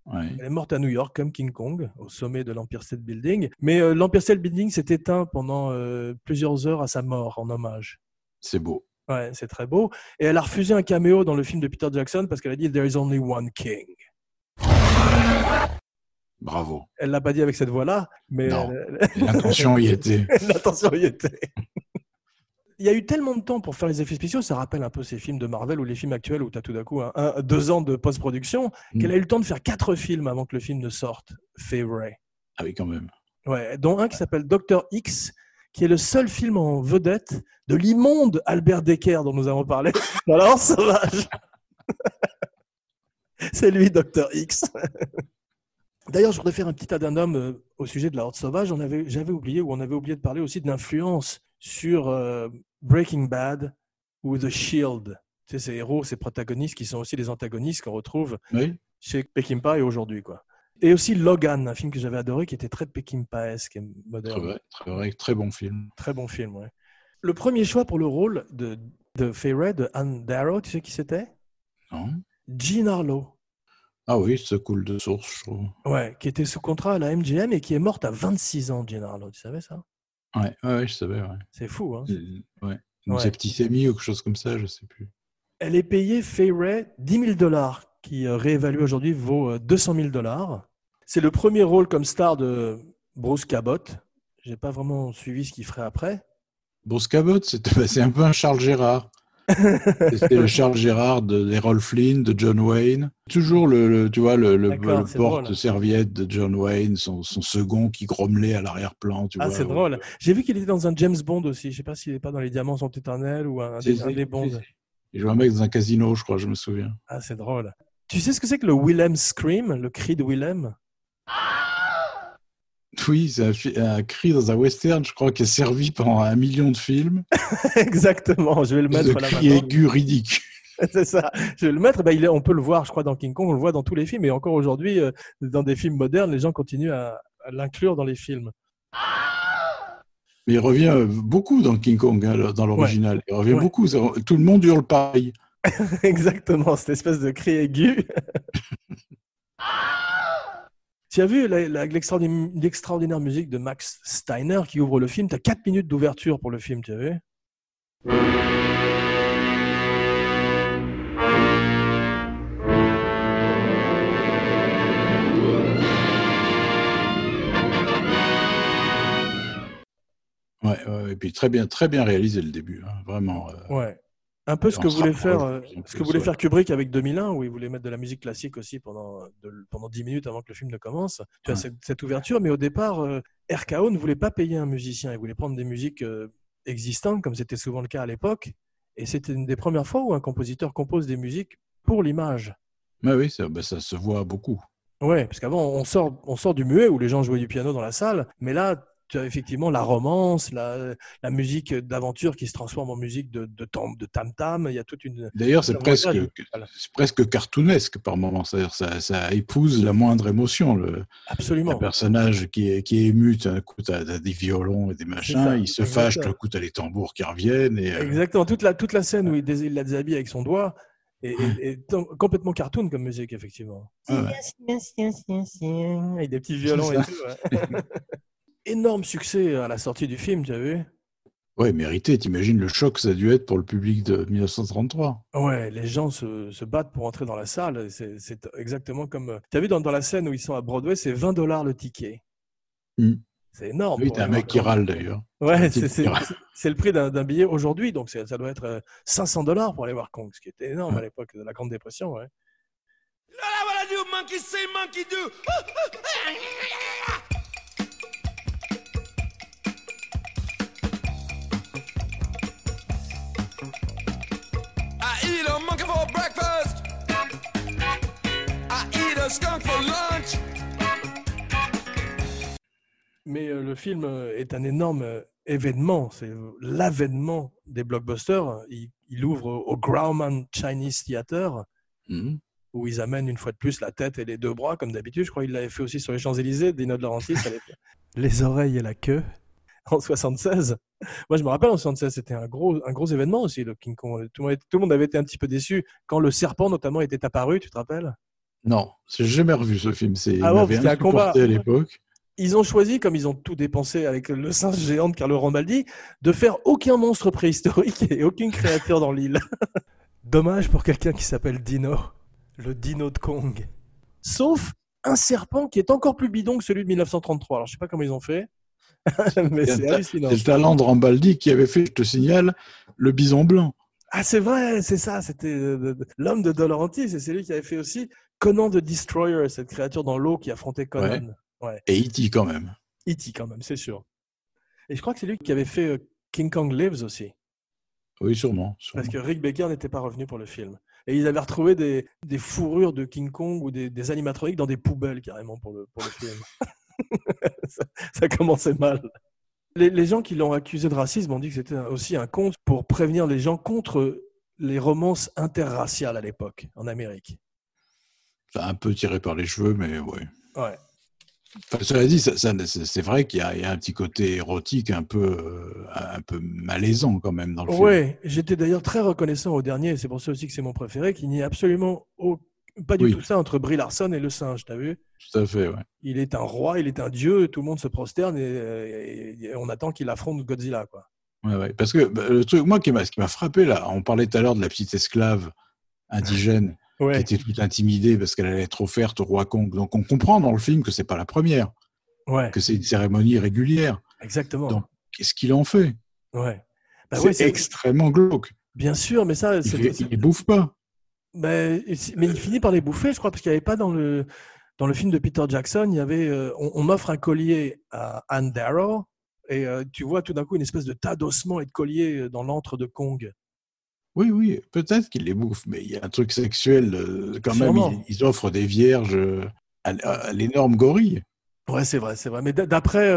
Ouais. Elle est morte à New York comme King Kong, au sommet de l'Empire State Building. Mais euh, l'Empire State Building s'est éteint pendant euh, plusieurs heures à sa mort en hommage. C'est beau. Ouais, c'est très beau. Et elle a refusé un caméo dans le film de Peter Jackson parce qu'elle a dit There is only one king. Bravo. Elle l'a pas dit avec cette voix-là, mais Non. elle- Et L'intention y était. L'intention y était. Il y a eu tellement de temps pour faire les effets spéciaux, ça rappelle un peu ces films de Marvel ou les films actuels où tu as tout d'un coup un, un- deux ans de post-production, Mm. qu'elle a eu le temps de faire quatre films avant que le film ne sorte, Favorite. Ah oui, quand même. Ouais, dont un qui s'appelle Doctor X, qui est le seul film en vedette de l'immonde Albert Decker dont nous avons parlé dans La Horse Sauvage. C'est lui, Docteur X. D'ailleurs, je voudrais faire un petit addendum euh, au sujet de La Horde Sauvage. J'avais oublié, ou on avait oublié de parler aussi de l'influence sur euh, Breaking Bad ou The Shield. Tu sais, ces héros, ces protagonistes qui sont aussi des antagonistes qu'on retrouve Oui. chez Peckinpah et aujourd'hui, quoi. Et aussi Logan, un film que j'avais adoré qui était très Peckinpahesque et Très moderne. vrai, très vrai, très bon film. Très bon film, ouais. Le premier choix pour le rôle de, de de Anne Darrow, tu sais qui c'était? Non Jean Harlow. Ah oui, ça coule de source, je trouve. Ouais, qui était sous contrat à la MGM et qui est morte à 26 ans, Jean Harlow. Tu savais ça? Ouais, ouais, ouais, je savais, ouais. C'est fou, hein Euh, ouais. Une septicémie ou quelque chose comme ça, je sais plus. Elle est payée, Fay Ray, 10 000 dollars, qui euh, réévalué aujourd'hui vaut euh, 200 000 dollars. C'est le premier rôle comme star de Bruce Cabot. J'ai pas vraiment suivi ce qu'il ferait après. Bruce Cabot, c'est bah, c'est un peu un Charles Gérard. C'était le Charles Gérard de d'Errol Flynn, de John Wayne. Toujours le, le- tu vois, le, porte-serviette de John Wayne, son, son second qui grommelait à l'arrière-plan. Ah, c'est ouais. drôle. J'ai vu qu'il était dans un James Bond aussi. Je sais pas s'il est pas dans Les Diamants sont éternels ou un, des, un des Bonds. Il jouait un mec dans un casino, je crois, je me souviens. Ah, c'est drôle. Tu sais ce que c'est que le Willem Scream, le cri de Willem Oui, c'est un, cri dans un western, je crois, qui a servi pendant un million de films. Exactement, je vais le mettre de là cri maintenant. aigu ridicule. C'est ça. Je vais le mettre. Bah, il est- on peut le voir, je crois, dans King Kong. On le voit dans tous les films. Et encore aujourd'hui, euh, dans des films modernes, les gens continuent à, à l'inclure dans les films. Mais il revient euh, beaucoup dans King Kong, hein, dans l'original. Il revient Ouais. beaucoup. Tout le monde hurle pareil. Exactement, cette espèce de cri aigu. Tu as vu l'extraordinaire l'extraordinaire musique de Max Steiner qui ouvre le film? Tu as 4 minutes d'ouverture pour le film, tu as vu? Ouais, ouais, et puis très bien, très bien réalisé le début, hein, vraiment. euh, Ouais. Un peu ce que voulait faire, euh, ce que voulait faire Kubrick avec 2001, où il voulait mettre de la musique classique aussi pendant, de- pendant 10 minutes avant que le film ne commence. Tu as cette, cette ouverture, mais au départ, euh, RKO ne voulait pas payer un musicien. Il voulait prendre des musiques euh, existantes, comme c'était souvent le cas à l'époque. Et c'était une des premières fois où un compositeur compose des musiques pour l'image. Ouais, oui, ça, bah, ça se voit beaucoup. Ouais, parce qu'avant, on sort, on sort du muet où les gens jouaient du piano dans la salle, mais là, tu as effectivement la romance, la, la musique d'aventure qui se transforme en musique de, de, tam- de tam-tam. Il y a toute une. D'ailleurs, c'est un presque. Voilà. c'est presque cartoonesque par moments. C'est-à-dire, ça, ça épouse la moindre émotion. Le, Absolument. le personnage qui est, qui est ému, d'un coup, t'as t'as des violons et des machins. ça, il se fâche, d'un coup, t'as les tambours qui reviennent. Et, euh, Exactement. Toute la, toute la scène où il, dés- il la déshabille avec son doigt est, est- est tom- complètement cartoon comme musique, effectivement. ouais, ouais. Avec des petits violons et tout. ouais. Énorme succès à la sortie du film, tu as vu? Ouais, mérité. T'imagines le choc que ça a dû être pour le public de 1933. Ouais, les gens se, se battent pour entrer dans la salle. C'est exactement comme. Tu as vu dans, dans la scène où ils sont à Broadway, c'est 20 dollars le ticket. Hmm. C'est énorme. Oui, pour t'as un mec qui râle d'ailleurs. Ouais, c'est le prix d'un billet aujourd'hui, donc ça doit être euh, 500 dollars pour aller voir Kong, ce qui était énorme à l'époque de la Grande Dépression. Ouais. I eat a monkey for breakfast. I eat a skunk for lunch. Mais euh, le film euh, est un énorme euh, événement, c'est l'avènement des blockbusters. Il, il ouvre au, au Grauman Chinese Theater, Mhm. où ils amènent une fois de plus la tête et les deux bras, comme d'habitude. Je crois qu'il l'avait fait aussi sur les Champs-Élysées, Dino de Laurentiis. les oreilles et la queue, en 76. Moi, je me rappelle, en 76, c'était un gros, un gros événement aussi, le King Kong. Tout le, monde, tout le monde avait été un petit peu déçu quand le serpent, notamment, était apparu, tu te rappelles? Non, j'ai jamais revu ce film. C'est, il Ah bon, un combat. à l'époque. Ils ont choisi, comme ils ont tout dépensé avec le singe géant de Carlo Rambaldi, de faire aucun monstre préhistorique et aucune créature dans l'île. Dommage pour quelqu'un qui s'appelle Dino, le Dino de Kong. Sauf un serpent qui est encore plus bidon que celui de 1933. Alors je sais pas comment ils ont fait, mais c'est hallucinant. C'est le talent de Rambaldi qui avait fait, je te signale, le bison blanc. Ah c'est vrai, c'est ça, c'était euh, l'homme de Dolorantis, et c'est lui qui avait fait aussi Conan the Destroyer, cette créature dans l'eau qui affrontait Conan. Ouais. Et E.T. quand même. E.T. quand même, c'est sûr. Et je crois que c'est lui qui avait fait euh, King Kong Lives aussi. Oui, sûrement. sûrement. Parce que Rick Baker n'était pas revenu pour le film. Et ils avaient retrouvé des, des fourrures de King Kong ou des, des animatroniques dans des poubelles carrément pour le, pour le film. ça, ça commençait mal. Les, les gens qui l'ont accusé de racisme ont dit que c'était aussi un conte pour prévenir les gens contre les romances interraciales à l'époque en Amérique. Un peu tiré par les cheveux, mais ouais. Ouais. Enfin, cela dit, c'est vrai qu'il y, a il y a un petit côté érotique un peu, euh, un peu malaisant quand même dans le film. Ouais, j'étais d'ailleurs très reconnaissant au dernier, c'est pour ça aussi que c'est mon préféré, qu'il n'y ait absolument au- pas du Oui. tout ça entre Brie Larson et le singe, t'as vu? Tout à fait, ouais. Il est un roi, il est un dieu, tout le monde se prosterne et, et- et on attend qu'il affronte Godzilla, quoi. Ouais, ouais. Parce que bah, le truc, moi, qui m'a, qui m'a frappé là, on parlait tout à l'heure de la petite esclave indigène Ouais. qui était toute intimidée parce qu'elle allait être offerte au roi Kong. Donc on comprend dans le film que c'est pas la première, que c'est une cérémonie régulière. exactement. Donc qu'est-ce qu'il en fait? Ouais. Bah C'est ouais, c'est- extrêmement glauque. Bien sûr, mais ça, Il, c'est- il bouffe pas. mais, mais il finit par les bouffer, je crois, parce qu'il n'y avait pas dans le, dans le film de Peter Jackson, il y avait, euh, on, on offre un collier à Anne Darrow, et euh, tu vois tout d'un coup une espèce de tas d'ossements et de colliers euh, dans l'antre de Kong. Oui, oui, peut-être qu'il les bouffe, mais il y a un truc sexuel euh, quand Sûrement. même. Ils, ils offrent des vierges à, à l'énorme gorille. Ouais, c'est vrai, c'est vrai. Mais d'après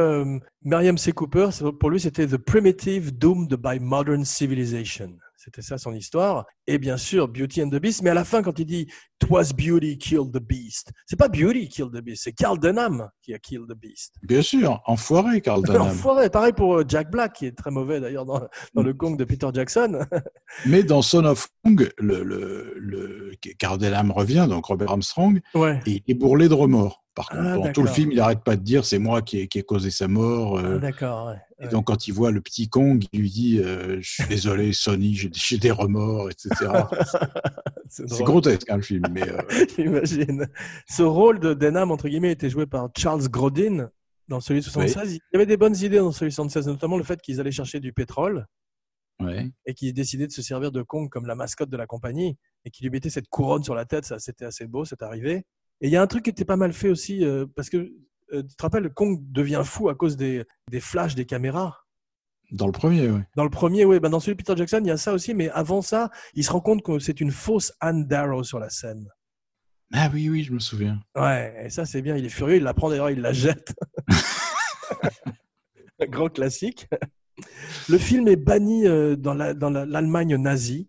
Merriam C. Cooper, pour lui, c'était The Primitive Doomed by Modern Civilization. C'était ça son histoire. Et bien sûr, Beauty and the Beast. Mais à la fin, quand il dit Twas Beauty killed the Beast, c'est pas Beauty killed the Beast, c'est Carl Denham qui a killed the Beast. Bien sûr, enfoiré, Carl Denham. Enfoiré. Pareil pour euh, Jack Black, qui est très mauvais d'ailleurs dans, dans le Kong de Peter Jackson. Mais dans Son of Kong, le, le, le, Carl Denham revient, donc Robert Armstrong, ouais. et il est bourré de remords. Par contre, Ah, pendant tout le film, il n'arrête pas de dire c'est moi qui ai, qui ai causé sa mort. euh, Ah, D'accord. ouais. Et donc, quand il voit le petit Kong, il lui dit euh, Je suis désolé, Sonny, j'ai j'ai des remords, etc. C'est grotesque, hein, le film. Mais euh, J'imagine. Ce rôle de Denham, entre guillemets, était joué par Charles Grodin dans celui de 76. Il y avait des bonnes idées dans celui de 76, notamment le fait qu'ils allaient chercher du pétrole ouais. et qu'ils décidaient de se servir de Kong comme la mascotte de la compagnie et qu'ils lui mettaient cette couronne sur la tête. Ça, c'était assez beau, c'est arrivé. Et il y a un truc qui était pas mal fait aussi, euh, parce que euh, tu te rappelles, Kong devient fou à cause des, des flashs des caméras. Dans le premier, oui. Dans le premier, oui. Ben dans celui de Peter Jackson, il y a ça aussi, mais avant ça, il se rend compte que c'est une fausse Anne Darrow sur la scène. Ah oui, oui, je me souviens. Ouais, et ça c'est bien. Il est furieux, il la prend d'ailleurs, il la jette. Grand classique. Le film est banni euh, dans la- dans la- l'Allemagne nazie,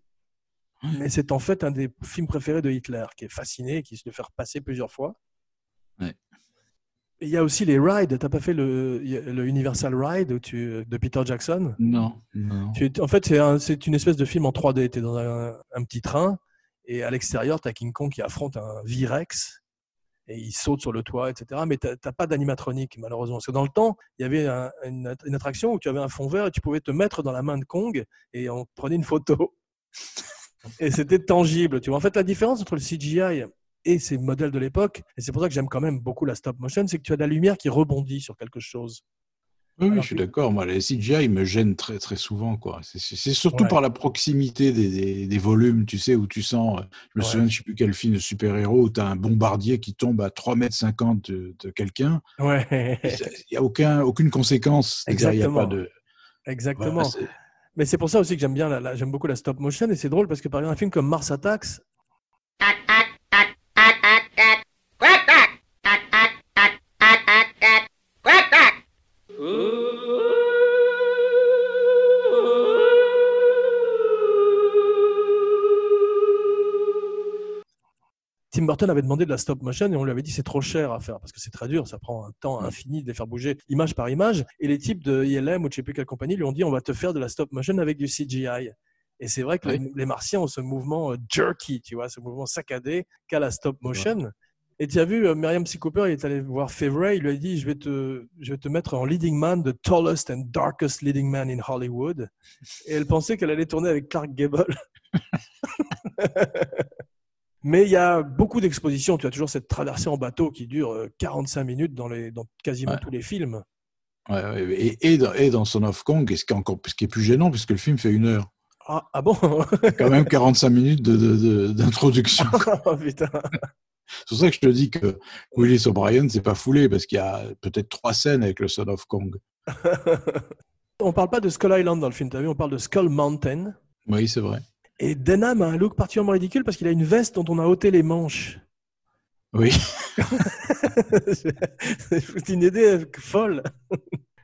mais c'est en fait un des films préférés de Hitler, qui est fasciné, qui se le fait repasser plusieurs fois. Ouais. Et il y a aussi les rides. T'as pas fait le, le Universal Ride où tu, de Peter Jackson? Non, non. Tu es- en fait, c'est un- c'est une espèce de film en 3D. Tu es dans un, un petit train et à l'extérieur, tu as King Kong qui affronte un V-Rex et il saute sur le toit, etc. Mais tu n'as pas d'animatronique, malheureusement. Parce que dans le temps, il y avait un- une, une attraction où tu avais un fond vert et tu pouvais te mettre dans la main de Kong et on prenait une photo. et c'était tangible. Tu vois. En fait, la différence entre le CGI et ces modèles de l'époque, et c'est pour ça que j'aime quand même beaucoup la stop motion, c'est que tu as de la lumière qui rebondit sur quelque chose. Oui, Alors je suis d'accord. Moi, les CGI me gênent très, très souvent. quoi. C'est- surtout Ouais. par la proximité des, des- des volumes, tu sais, où tu sens. euh, Je me Ouais. souviens je sais plus quel film de super-héros où tu as un bombardier qui tombe à 3,50 m de, de quelqu'un. Ouais, Il n'y a aucun, aucune conséquence. C'est-à-dire, Il n'y a pas Exactement. de. exactement. Voilà, Mais c'est pour ça aussi que j'aime bien, la- la- j'aime beaucoup la stop motion et c'est drôle parce que par exemple un film comme Mars Attacks, Tim Burton avait demandé de la stop motion et on lui avait dit c'est trop cher à faire parce que c'est très dur, ça prend un temps infini de les faire bouger image par image. Et les types de ILM ou de je sais plus quelle compagnie lui ont dit on va te faire de la stop motion avec du CGI. Et c'est vrai que Oui. les, les Martiens ont ce mouvement euh, jerky, tu vois, ce mouvement saccadé qu'a la stop motion. Et tu as vu, euh, Miriam C. Cooper, il est allé voir Favre, il lui a dit je vais, te, je vais te mettre en leading man, the tallest and darkest leading man in Hollywood. Et elle pensait qu'elle allait tourner avec Clark Gable. Mais il y a beaucoup d'expositions. Tu as toujours cette traversée en bateau qui dure euh, 45 minutes dans, les, dans quasiment Ouais. tous les films. Ouais, ouais, et, et, dans, et dans Son of Kong, ce qui est, encore, ce qui est plus gênant, puisque le film fait une heure. Ah, ah bon? Quand même 45 minutes de- de- de- d'introduction. Oh, putain. C'est pour ça que je te dis que Willis O'Brien, c'est pas foulé, parce qu'il y a peut-être trois scènes avec le Son of Kong. On parle pas de Skull Island dans le film, tu as vu, on parle de Skull Mountain. Oui, c'est vrai. Et Denham a un look particulièrement ridicule parce qu'il a une veste dont on a ôté les manches. Oui, C'est une idée folle.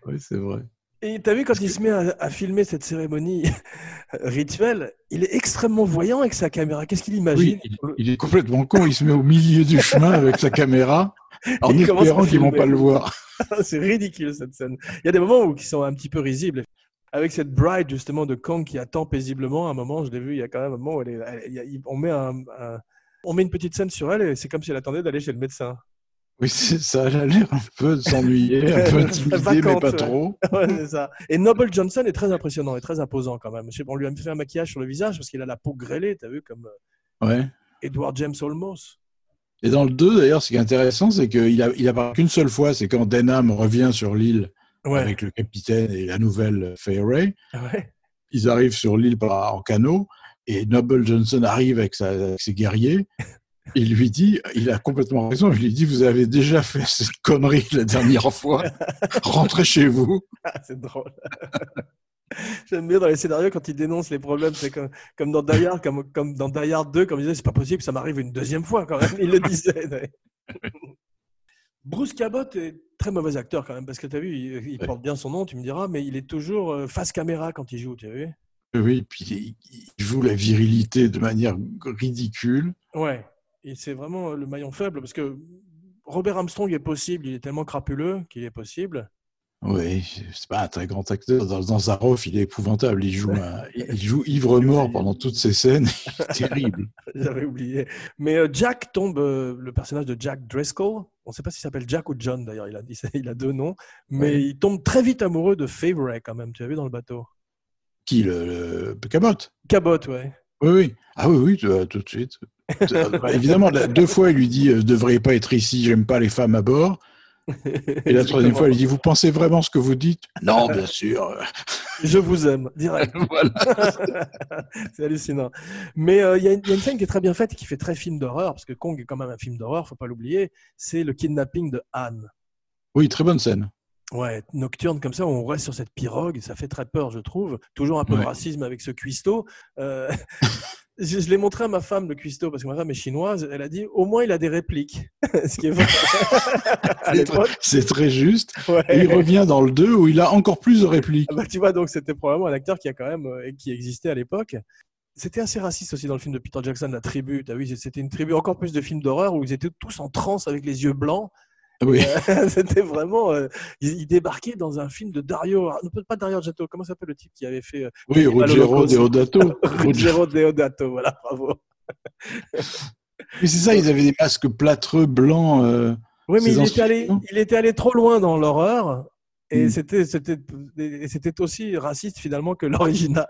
oui c'est vrai. Et tu as vu, quand il se met à, à filmer cette cérémonie rituelle, il est extrêmement voyant avec sa caméra. Qu'est-ce qu'il imagine Oui, il, il est complètement con. Il se met au milieu du chemin avec sa caméra en espérant qu'ils vont pas le voir. C'est ridicule cette scène. Il y a des moments où qui sont un petit peu risibles. Avec cette bride justement de Kong qui attend paisiblement, à un moment, je l'ai vu, il y a quand même un moment où elle est- elle- on, met un, un- on met une petite scène sur elle et c'est comme si elle attendait d'aller chez le médecin. Oui, c'est ça. Elle a l'air un peu s'ennuyer, un peu intimidée, mais pas trop. Ouais, c'est ça. Et Noble Johnson est très impressionnant et très imposant quand même. On lui a fait un maquillage sur le visage parce qu'il a la peau grêlée, tu as vu, comme euh, Ouais. Edward James Olmos. Et dans le 2, d'ailleurs, ce qui est intéressant, c'est qu'il il apparaît qu'une seule fois. C'est quand Denham revient sur l'île Ouais. avec le capitaine et la nouvelle Fay Ray. Ouais. ils arrivent sur l'île en canot et Noble Johnson arrive avec, sa- avec ses guerriers. Il lui dit, il a complètement raison, il lui dit, vous avez déjà fait cette connerie la dernière fois, rentrez chez vous. Ah, c'est drôle. J'aime bien dans les scénarios quand ils dénoncent les problèmes, c'est comme, comme dans Die Hard, comme, comme dans Die Hard 2, comme ils disaient, c'est pas possible, ça m'arrive une deuxième fois quand même. Ils le disaient. Bruce Cabot est très mauvais acteur quand même, parce que tu as vu, il, il Ouais. porte bien son nom, tu me diras, mais il est toujours euh, face caméra quand il joue, tu as vu? Oui, puis il joue la virilité de manière ridicule. Ouais, et c'est vraiment le maillon faible, parce que Robert Armstrong est possible, il est tellement crapuleux qu'il est possible. Oui, c'est pas un très grand acteur. Dans, dans Zaroff, il est épouvantable. Il joue, un- il joue ivre-mort pendant toutes ces scènes. Terrible. J'avais oublié. Mais euh, Jack tombe, euh, le personnage de Jack Driscoll, on ne sait pas s'il s'appelle Jack ou John d'ailleurs, il a, dit- il a deux noms, mais il tombe très vite amoureux de Favourite quand même, tu as vu dans le bateau. Qui, le, le Cabot? Cabot, ouais. Oui, oui. Ah oui, oui, tout, tout de suite. Euh, évidemment, deux fois, il lui dit euh, « Vous ne devriez pas être ici, j'aime pas les femmes à bord ». Et la troisième fois, il dit « Vous pensez vraiment ce que vous dites ?» Non, bien sûr. Je vous aime, direct. c'est hallucinant. Mais euh, il y, a une- il y a une scène qui est très bien faite et qui fait très film d'horreur, parce que Kong est quand même un film d'horreur, faut pas l'oublier. C'est le kidnapping de Anne. Oui, très bonne scène. Ouais, nocturne comme ça, où on reste sur cette pirogue, ça fait très peur, je trouve. Toujours un peu de racisme avec ce cuistot. Euh, je je l'ai montré à ma femme, le cuistot, parce que ma femme est chinoise. Elle a dit, au moins, il a des répliques. Ce qui est vrai. C'est très, juste. Ouais. Et il revient dans le 2 où il a encore plus de répliques. Ah bah, tu vois, donc c'était probablement un acteur qui a quand même euh, qui existait à l'époque. C'était assez raciste aussi dans le film de Peter Jackson, La Tribu. T'as vu, c'était une tribu encore plus de films d'horreur où ils étaient tous en transe avec les yeux blancs. Oui. Euh, c'était vraiment. euh, ils débarquaient dans un film de Dario. non, Pas Dario Argento, comment s'appelle le type qui avait fait. euh, Oui, Ruggero Deodato. Ruggero Deodato, voilà, bravo. Mais c'est ça, ils avaient des masques plâtreux blancs. euh, Oui, mais il était, allé, il était allé trop loin dans l'horreur. Et Mm. et c'était aussi raciste finalement que l'original.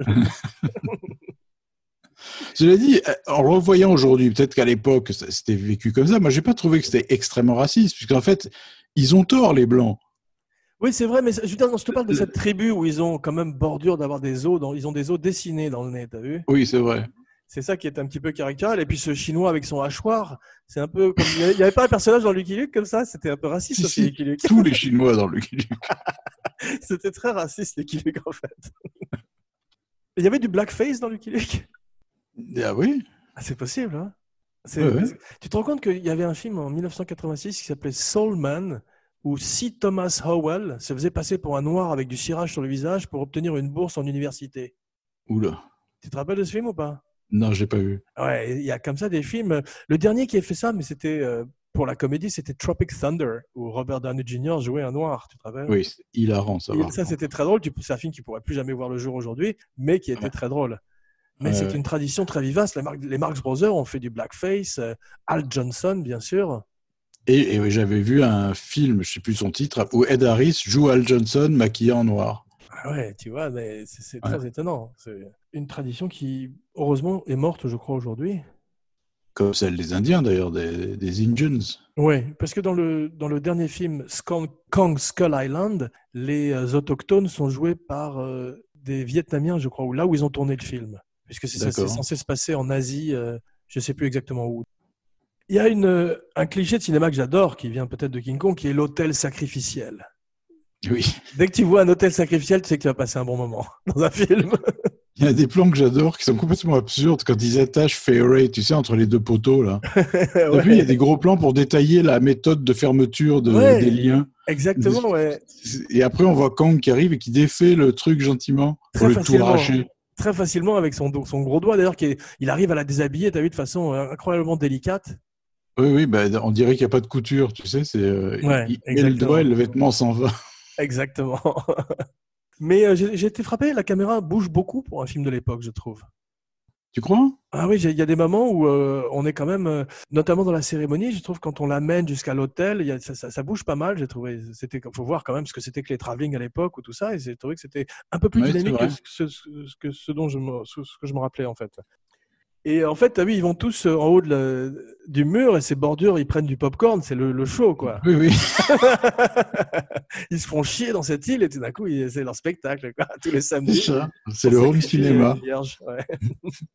Cela dit, euh, en le revoyant aujourd'hui, peut-être qu'à l'époque, c'était vécu comme ça. Moi, j'ai pas trouvé que c'était extrêmement raciste, puisqu'en fait, ils ont tort, les Blancs. Oui, c'est vrai, mais je, te parle de cette tribu où ils ont quand même bordure d'avoir des os, dans, ils ont des os dessinés dans le nez, t'as vu? Oui, c'est vrai. C'est ça qui est un petit peu caractéral. Et puis ce chinois avec son hachoir, c'est un peu comme. Il n'y avait pas un personnage dans Lucky Luke comme ça? C'était un peu raciste Si, aussi, si, Lucky Luke. tous les Chinois dans Lucky Luke. C'était très raciste, Lucky Luke, en fait. Il y avait du blackface dans Lucky Luke? Ah oui Ah, C'est possible, hein. Tu te rends compte qu'il y avait un film en 1986 qui s'appelait Soul Man, où C. Thomas Howell se faisait passer pour un noir avec du cirage sur le visage pour obtenir une bourse en université. Oula. Tu te rappelles de ce film ou pas? Non, j'ai pas vu. Ouais, il y a comme ça des films. Le dernier qui a fait ça, mais c'était euh, pour la comédie, c'était Tropic Thunder, où Robert Downey Jr. jouait un noir, tu te rappelles? Oui, hilarant, ça va. Ça, c'était très drôle. C'est un film qui pourrait plus jamais voir le jour aujourd'hui, mais qui était Ouais. très drôle. Mais Ouais, c'est ouais. une tradition très vivace. Les, Mar- les Marx Brothers ont fait du blackface. euh, Al Johnson, bien sûr. Et, et j'avais vu un film, je sais plus son titre, où Ed Harris joue Al Johnson maquillé en noir. Ah ouais, tu vois, mais c'est Ouais. très étonnant. C'est une tradition qui, heureusement, est morte, je crois, aujourd'hui. Comme celle des Indiens, d'ailleurs, des, des Indians. Oui, parce que dans le, dans le dernier film Skon- Kong Skull Island, les euh, autochtones sont joués par euh, des Vietnamiens, je crois, ou là où ils ont tourné le film. Puisque c'est censé se passer en Asie, euh, je ne sais plus exactement où. Il y a une, euh, un cliché de cinéma que j'adore, qui vient peut-être de King Kong, qui est l'hôtel sacrificiel. Oui. Dès que tu vois un hôtel sacrificiel, tu sais que tu vas passer un bon moment dans un film. Il y a des plans que j'adore qui sont complètement absurdes quand ils attachent Fairy, tu sais, entre les deux poteaux, là. Ouais. vu, il y a des gros plans pour détailler la méthode de fermeture de- Ouais. des liens. Exactement, ouais. Et après, on voit Kang qui arrive et qui défait le truc gentiment pour Très le tout arracher. Très facilement avec son, gros doigt, d'ailleurs, il arrive à la déshabiller, tu as vu, de façon euh, incroyablement délicate. Oui, oui, bah, on dirait qu'il n'y a pas de couture, tu sais. C'est, euh, Ouais, il il met le doigt et le vêtement s'en va. Exactement. Mais euh, j'ai été frappé, la caméra bouge beaucoup pour un film de l'époque, je trouve. Tu crois? Ah oui, il y a des moments où euh, on est quand même, euh, notamment dans la cérémonie, je trouve quand on l'amène jusqu'à l'hôtel, ça, ça- ça bouge pas mal. J'ai trouvé, c'était, faut voir quand même ce que c'était que les travelling à l'époque ou tout ça, et j'ai trouvé que c'était un peu plus Ouais, dynamique que ce, ce- que ce dont je me, ce que je me rappelais en fait. Et en fait, t'as vu, ils vont tous euh, en haut de du mur et ces bordures, ils prennent du popcorn, c'est le, le show, quoi. Oui, oui. ils se font chier dans cette île et tout d'un coup, c'est leur spectacle, quoi, tous les C'est samedis. C'est le home cinéma. ouais.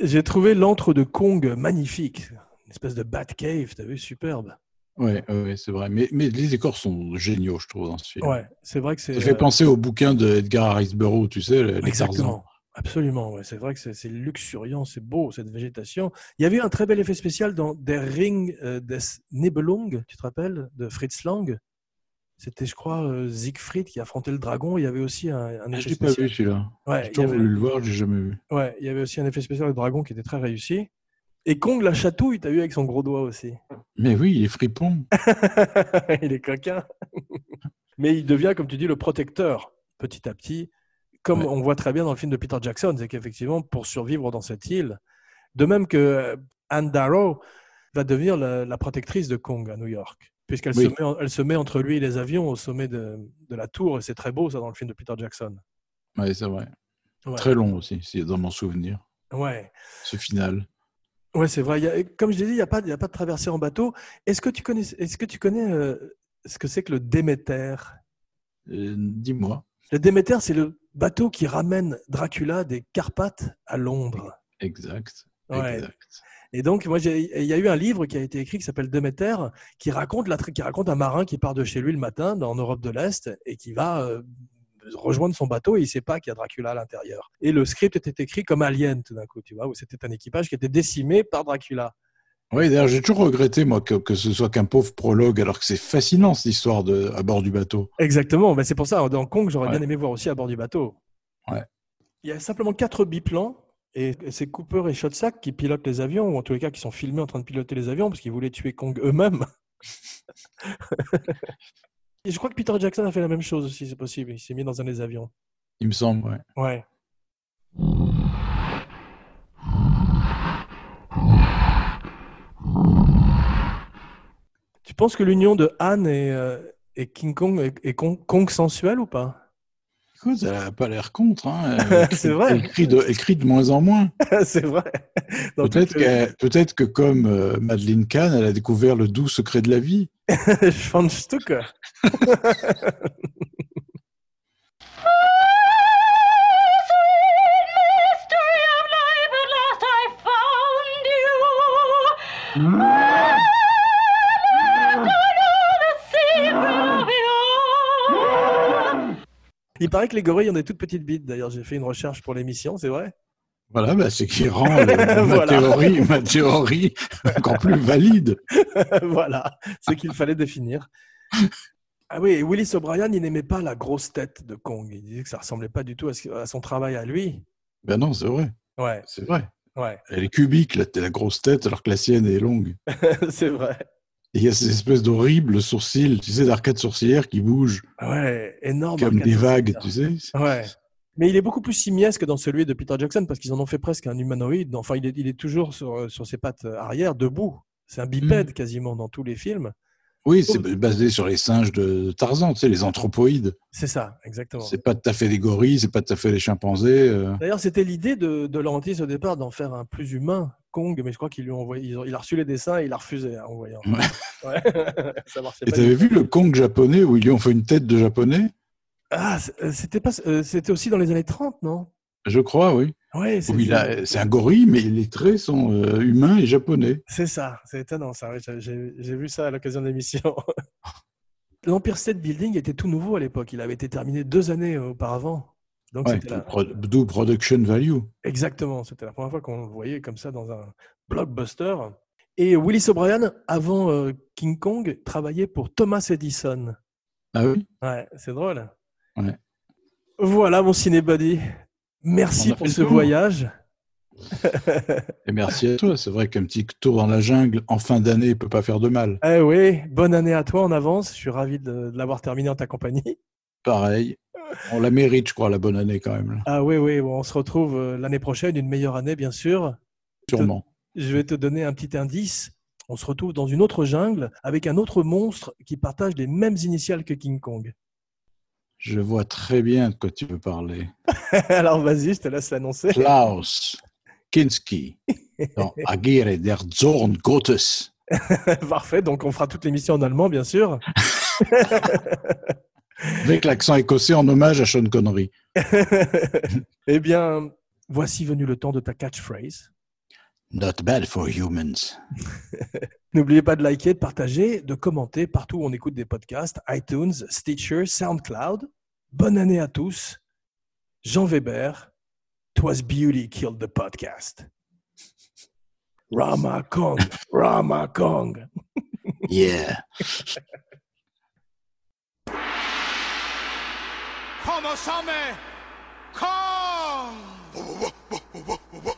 J'ai trouvé l'antre de Kong magnifique. Une espèce de Batcave, t'as vu, superbe. Ouais, ouais, c'est vrai. Mais, mais les décors sont géniaux, je trouve, dans ce film. Ouais, c'est vrai que c'est. Ça fait euh, penser au bouquin de Edgar Harris Burroughs, tu sais, les Tarzans. Absolument, ouais. c'est vrai que c'est luxuriant, c'est beau cette végétation. Il y avait eu un très bel effet spécial dans Der Ring euh, des Nibelung, tu te rappelles, de Fritz Lang? C'était, je crois, euh, Siegfried qui affrontait le dragon. Il y avait aussi un, un Ah, effet je l'ai pas spécial. vu celui-là. Ouais, J'ai toujours avait- voulu le voir, j'ai jamais vu. Ouais, il y avait aussi un effet spécial de dragon qui était très réussi. Et Kong la chatouille, t'as vu avec son gros doigt aussi. Mais oui, il est fripon. il est coquin. Mais il devient, comme tu dis, le protecteur petit à petit, comme Ouais. on voit très bien dans le film de Peter Jackson, c'est qu'effectivement, pour survivre dans cette île, de même que euh, Anne Darrow va devenir la, la protectrice de Kong à New York, puisqu'elle Oui. se, se met entre lui et les avions au sommet de, de la tour, et c'est très beau ça dans le film de Peter Jackson. Ouais, c'est vrai. Ouais. Très long aussi, c'est dans mon souvenir, Ouais. ce final. Ouais, c'est vrai. Il y a- comme je l'ai dit, il n'y a pas de traversée en bateau. Est-ce que tu connais, est-ce que tu connais euh, ce que c'est que le Déméter? Euh, Dis-moi. Le Déméter, c'est le bateau qui ramène Dracula des Carpates à Londres. Exact. Ouais. exact. Et donc, moi, il y a eu un livre qui a été écrit qui s'appelle Déméter, qui raconte, la, qui raconte un marin qui part de chez lui le matin dans- en Europe de l'Est et qui va euh, rejoindre son bateau et il ne sait pas qu'il y a Dracula à l'intérieur. Et le script était écrit comme Alien, tout d'un coup, tu vois, où c'était un équipage qui était décimé par Dracula. Oui, d'ailleurs, j'ai toujours regretté, moi, que, que ce soit qu'un pauvre prologue, alors que c'est fascinant, cette histoire de, à bord du bateau. Exactement, ben, c'est pour ça, dans Kong, j'aurais Ouais. bien aimé voir aussi à bord du bateau. Ouais. Il y a simplement quatre biplans et c'est Cooper et Shotsack qui pilotent les avions, ou en tous les cas qui sont filmés en train de piloter les avions parce qu'ils voulaient tuer Kong eux-mêmes. et je crois que Peter Jackson a fait la même chose aussi, c'est possible. Il s'est mis dans un des avions. Il me semble, ouais. Ouais. Tu penses que l'union de Han et, euh, et King Kong est, est con- Kong sensuel ou pas? Écoute, elle n'a pas l'air contre. Hein. Elle, C'est vrai. Elle crie, de, elle crie de moins en moins. C'est vrai. Dans Peut-être que, peut que comme euh, Madeleine Kahn, elle a découvert le doux secret de la vie. Schwanzstücke. Il paraît que les gorilles ont des toutes petites bites. D'ailleurs, j'ai fait une recherche pour l'émission, c'est vrai Voilà, bah, c'est qui rend le- ma, théorie, ma théorie encore plus valide. Voilà, ce qu'il fallait définir. Ah oui, Willis O'Brien, il n'aimait pas la grosse tête de Kong. Il disait que ça ressemblait pas du tout à, son travail à lui. Ben non, c'est vrai. Ouais, C'est vrai. ouais, Elle est cubique, la, la grosse tête, alors que la sienne est longue. c'est vrai. Et il y a ces espèces d'horribles sourcils, tu sais, d'arcades sourcilières qui bougent Ouais, énorme. comme des vagues, tu sais. Ouais. Mais il est beaucoup plus simiesque dans celui de Peter Jackson parce qu'ils en ont fait presque un humanoïde. Enfin, il est, il est toujours sur, sur ses pattes arrière, debout. C'est un bipède quasiment dans tous les films. Oui, c'est basé sur les singes de Tarzan, tu sais, les anthropoïdes. C'est ça, exactement. C'est pas tout à fait des gorilles, c'est pas tout à fait les chimpanzés. euh. D'ailleurs, c'était l'idée de, de Laurentiis au départ d'en faire un plus humain, Kong, mais je crois qu'il lui a envoyé, ils ont- il a reçu les dessins et il a refusé en voyant. Ouais. Ouais. ça marchait Et t'avais vu le Kong japonais où ils lui ont fait une tête de japonais? Ah, euh, c'était pas, euh, c'était aussi dans les années 30, non? Je crois, oui. Ouais, c'est Où il a- c'est un gorille, mais les traits sont euh, humains et japonais. C'est ça, c'est étonnant ça. oui, J'ai j'ai vu ça à l'occasion de l'émission. L'Empire State Building était tout nouveau à l'époque. Il avait été terminé deux années auparavant. Donc Ouais, la- pro- D'où production value. Exactement, c'était la première fois qu'on le voyait comme ça dans un blockbuster. Et Willis O'Brien, avant euh, King Kong, travaillait pour Thomas Edison. Ah oui? Ouais, c'est drôle. Ouais. Voilà mon cinébuddy. Merci pour ce voyage. Et merci à toi. C'est vrai qu'un petit tour dans la jungle en fin d'année peut pas faire de mal. Eh oui, bonne année à toi en avance. Je suis ravi de, de l'avoir terminé en ta compagnie. Pareil. On la mérite, je crois, la bonne année quand même. Ah oui, oui, bon, on se retrouve euh, l'année prochaine, une meilleure année bien sûr. Sûrement. Je vais te donner un petit indice. On se retrouve dans une autre jungle avec un autre monstre qui partage les mêmes initiales que King Kong. Je vois très bien de quoi tu veux parler. Alors vas-y, je te laisse l'annoncer. Klaus Kinski dans Agire der Zorn Gottes. Parfait, donc on fera toute l'émission en allemand, bien sûr. Avec l'accent écossais en hommage à Sean Connery. eh bien, voici venu le temps de ta catchphrase. Not bad for humans. N'oubliez pas de liker, de partager, de commenter partout où on écoute des podcasts, iTunes, Stitcher, SoundCloud. Bonne année à tous. Jean Weber, Twas Beauty Killed the Podcast. Rama Kong, Rama Kong. Yeah. Como some Kong! He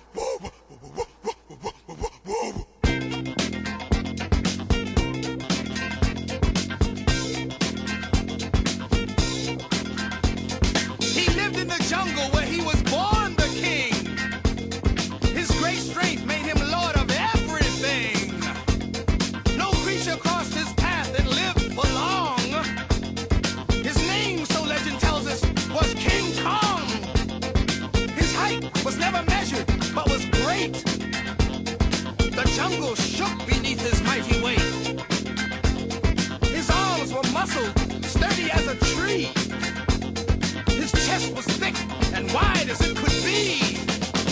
jungle shook beneath his mighty weight. His arms were muscled, sturdy as a tree. His chest was thick and wide as it could be.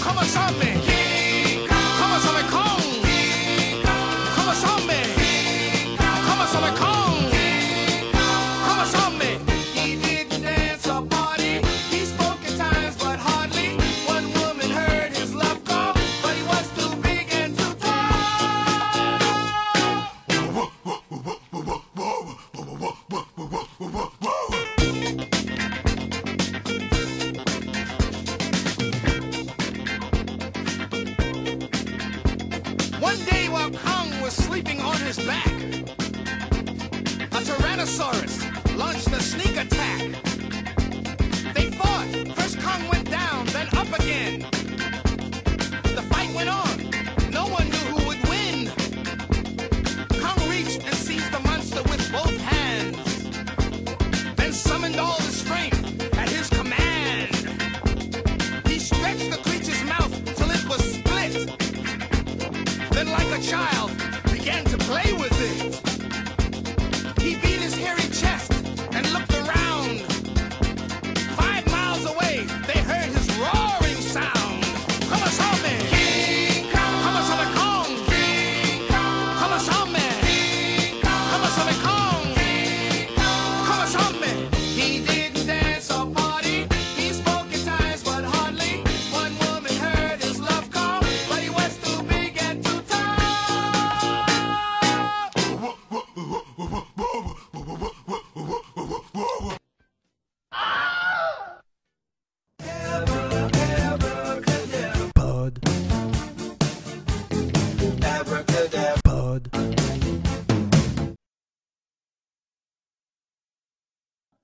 Come on, zombie.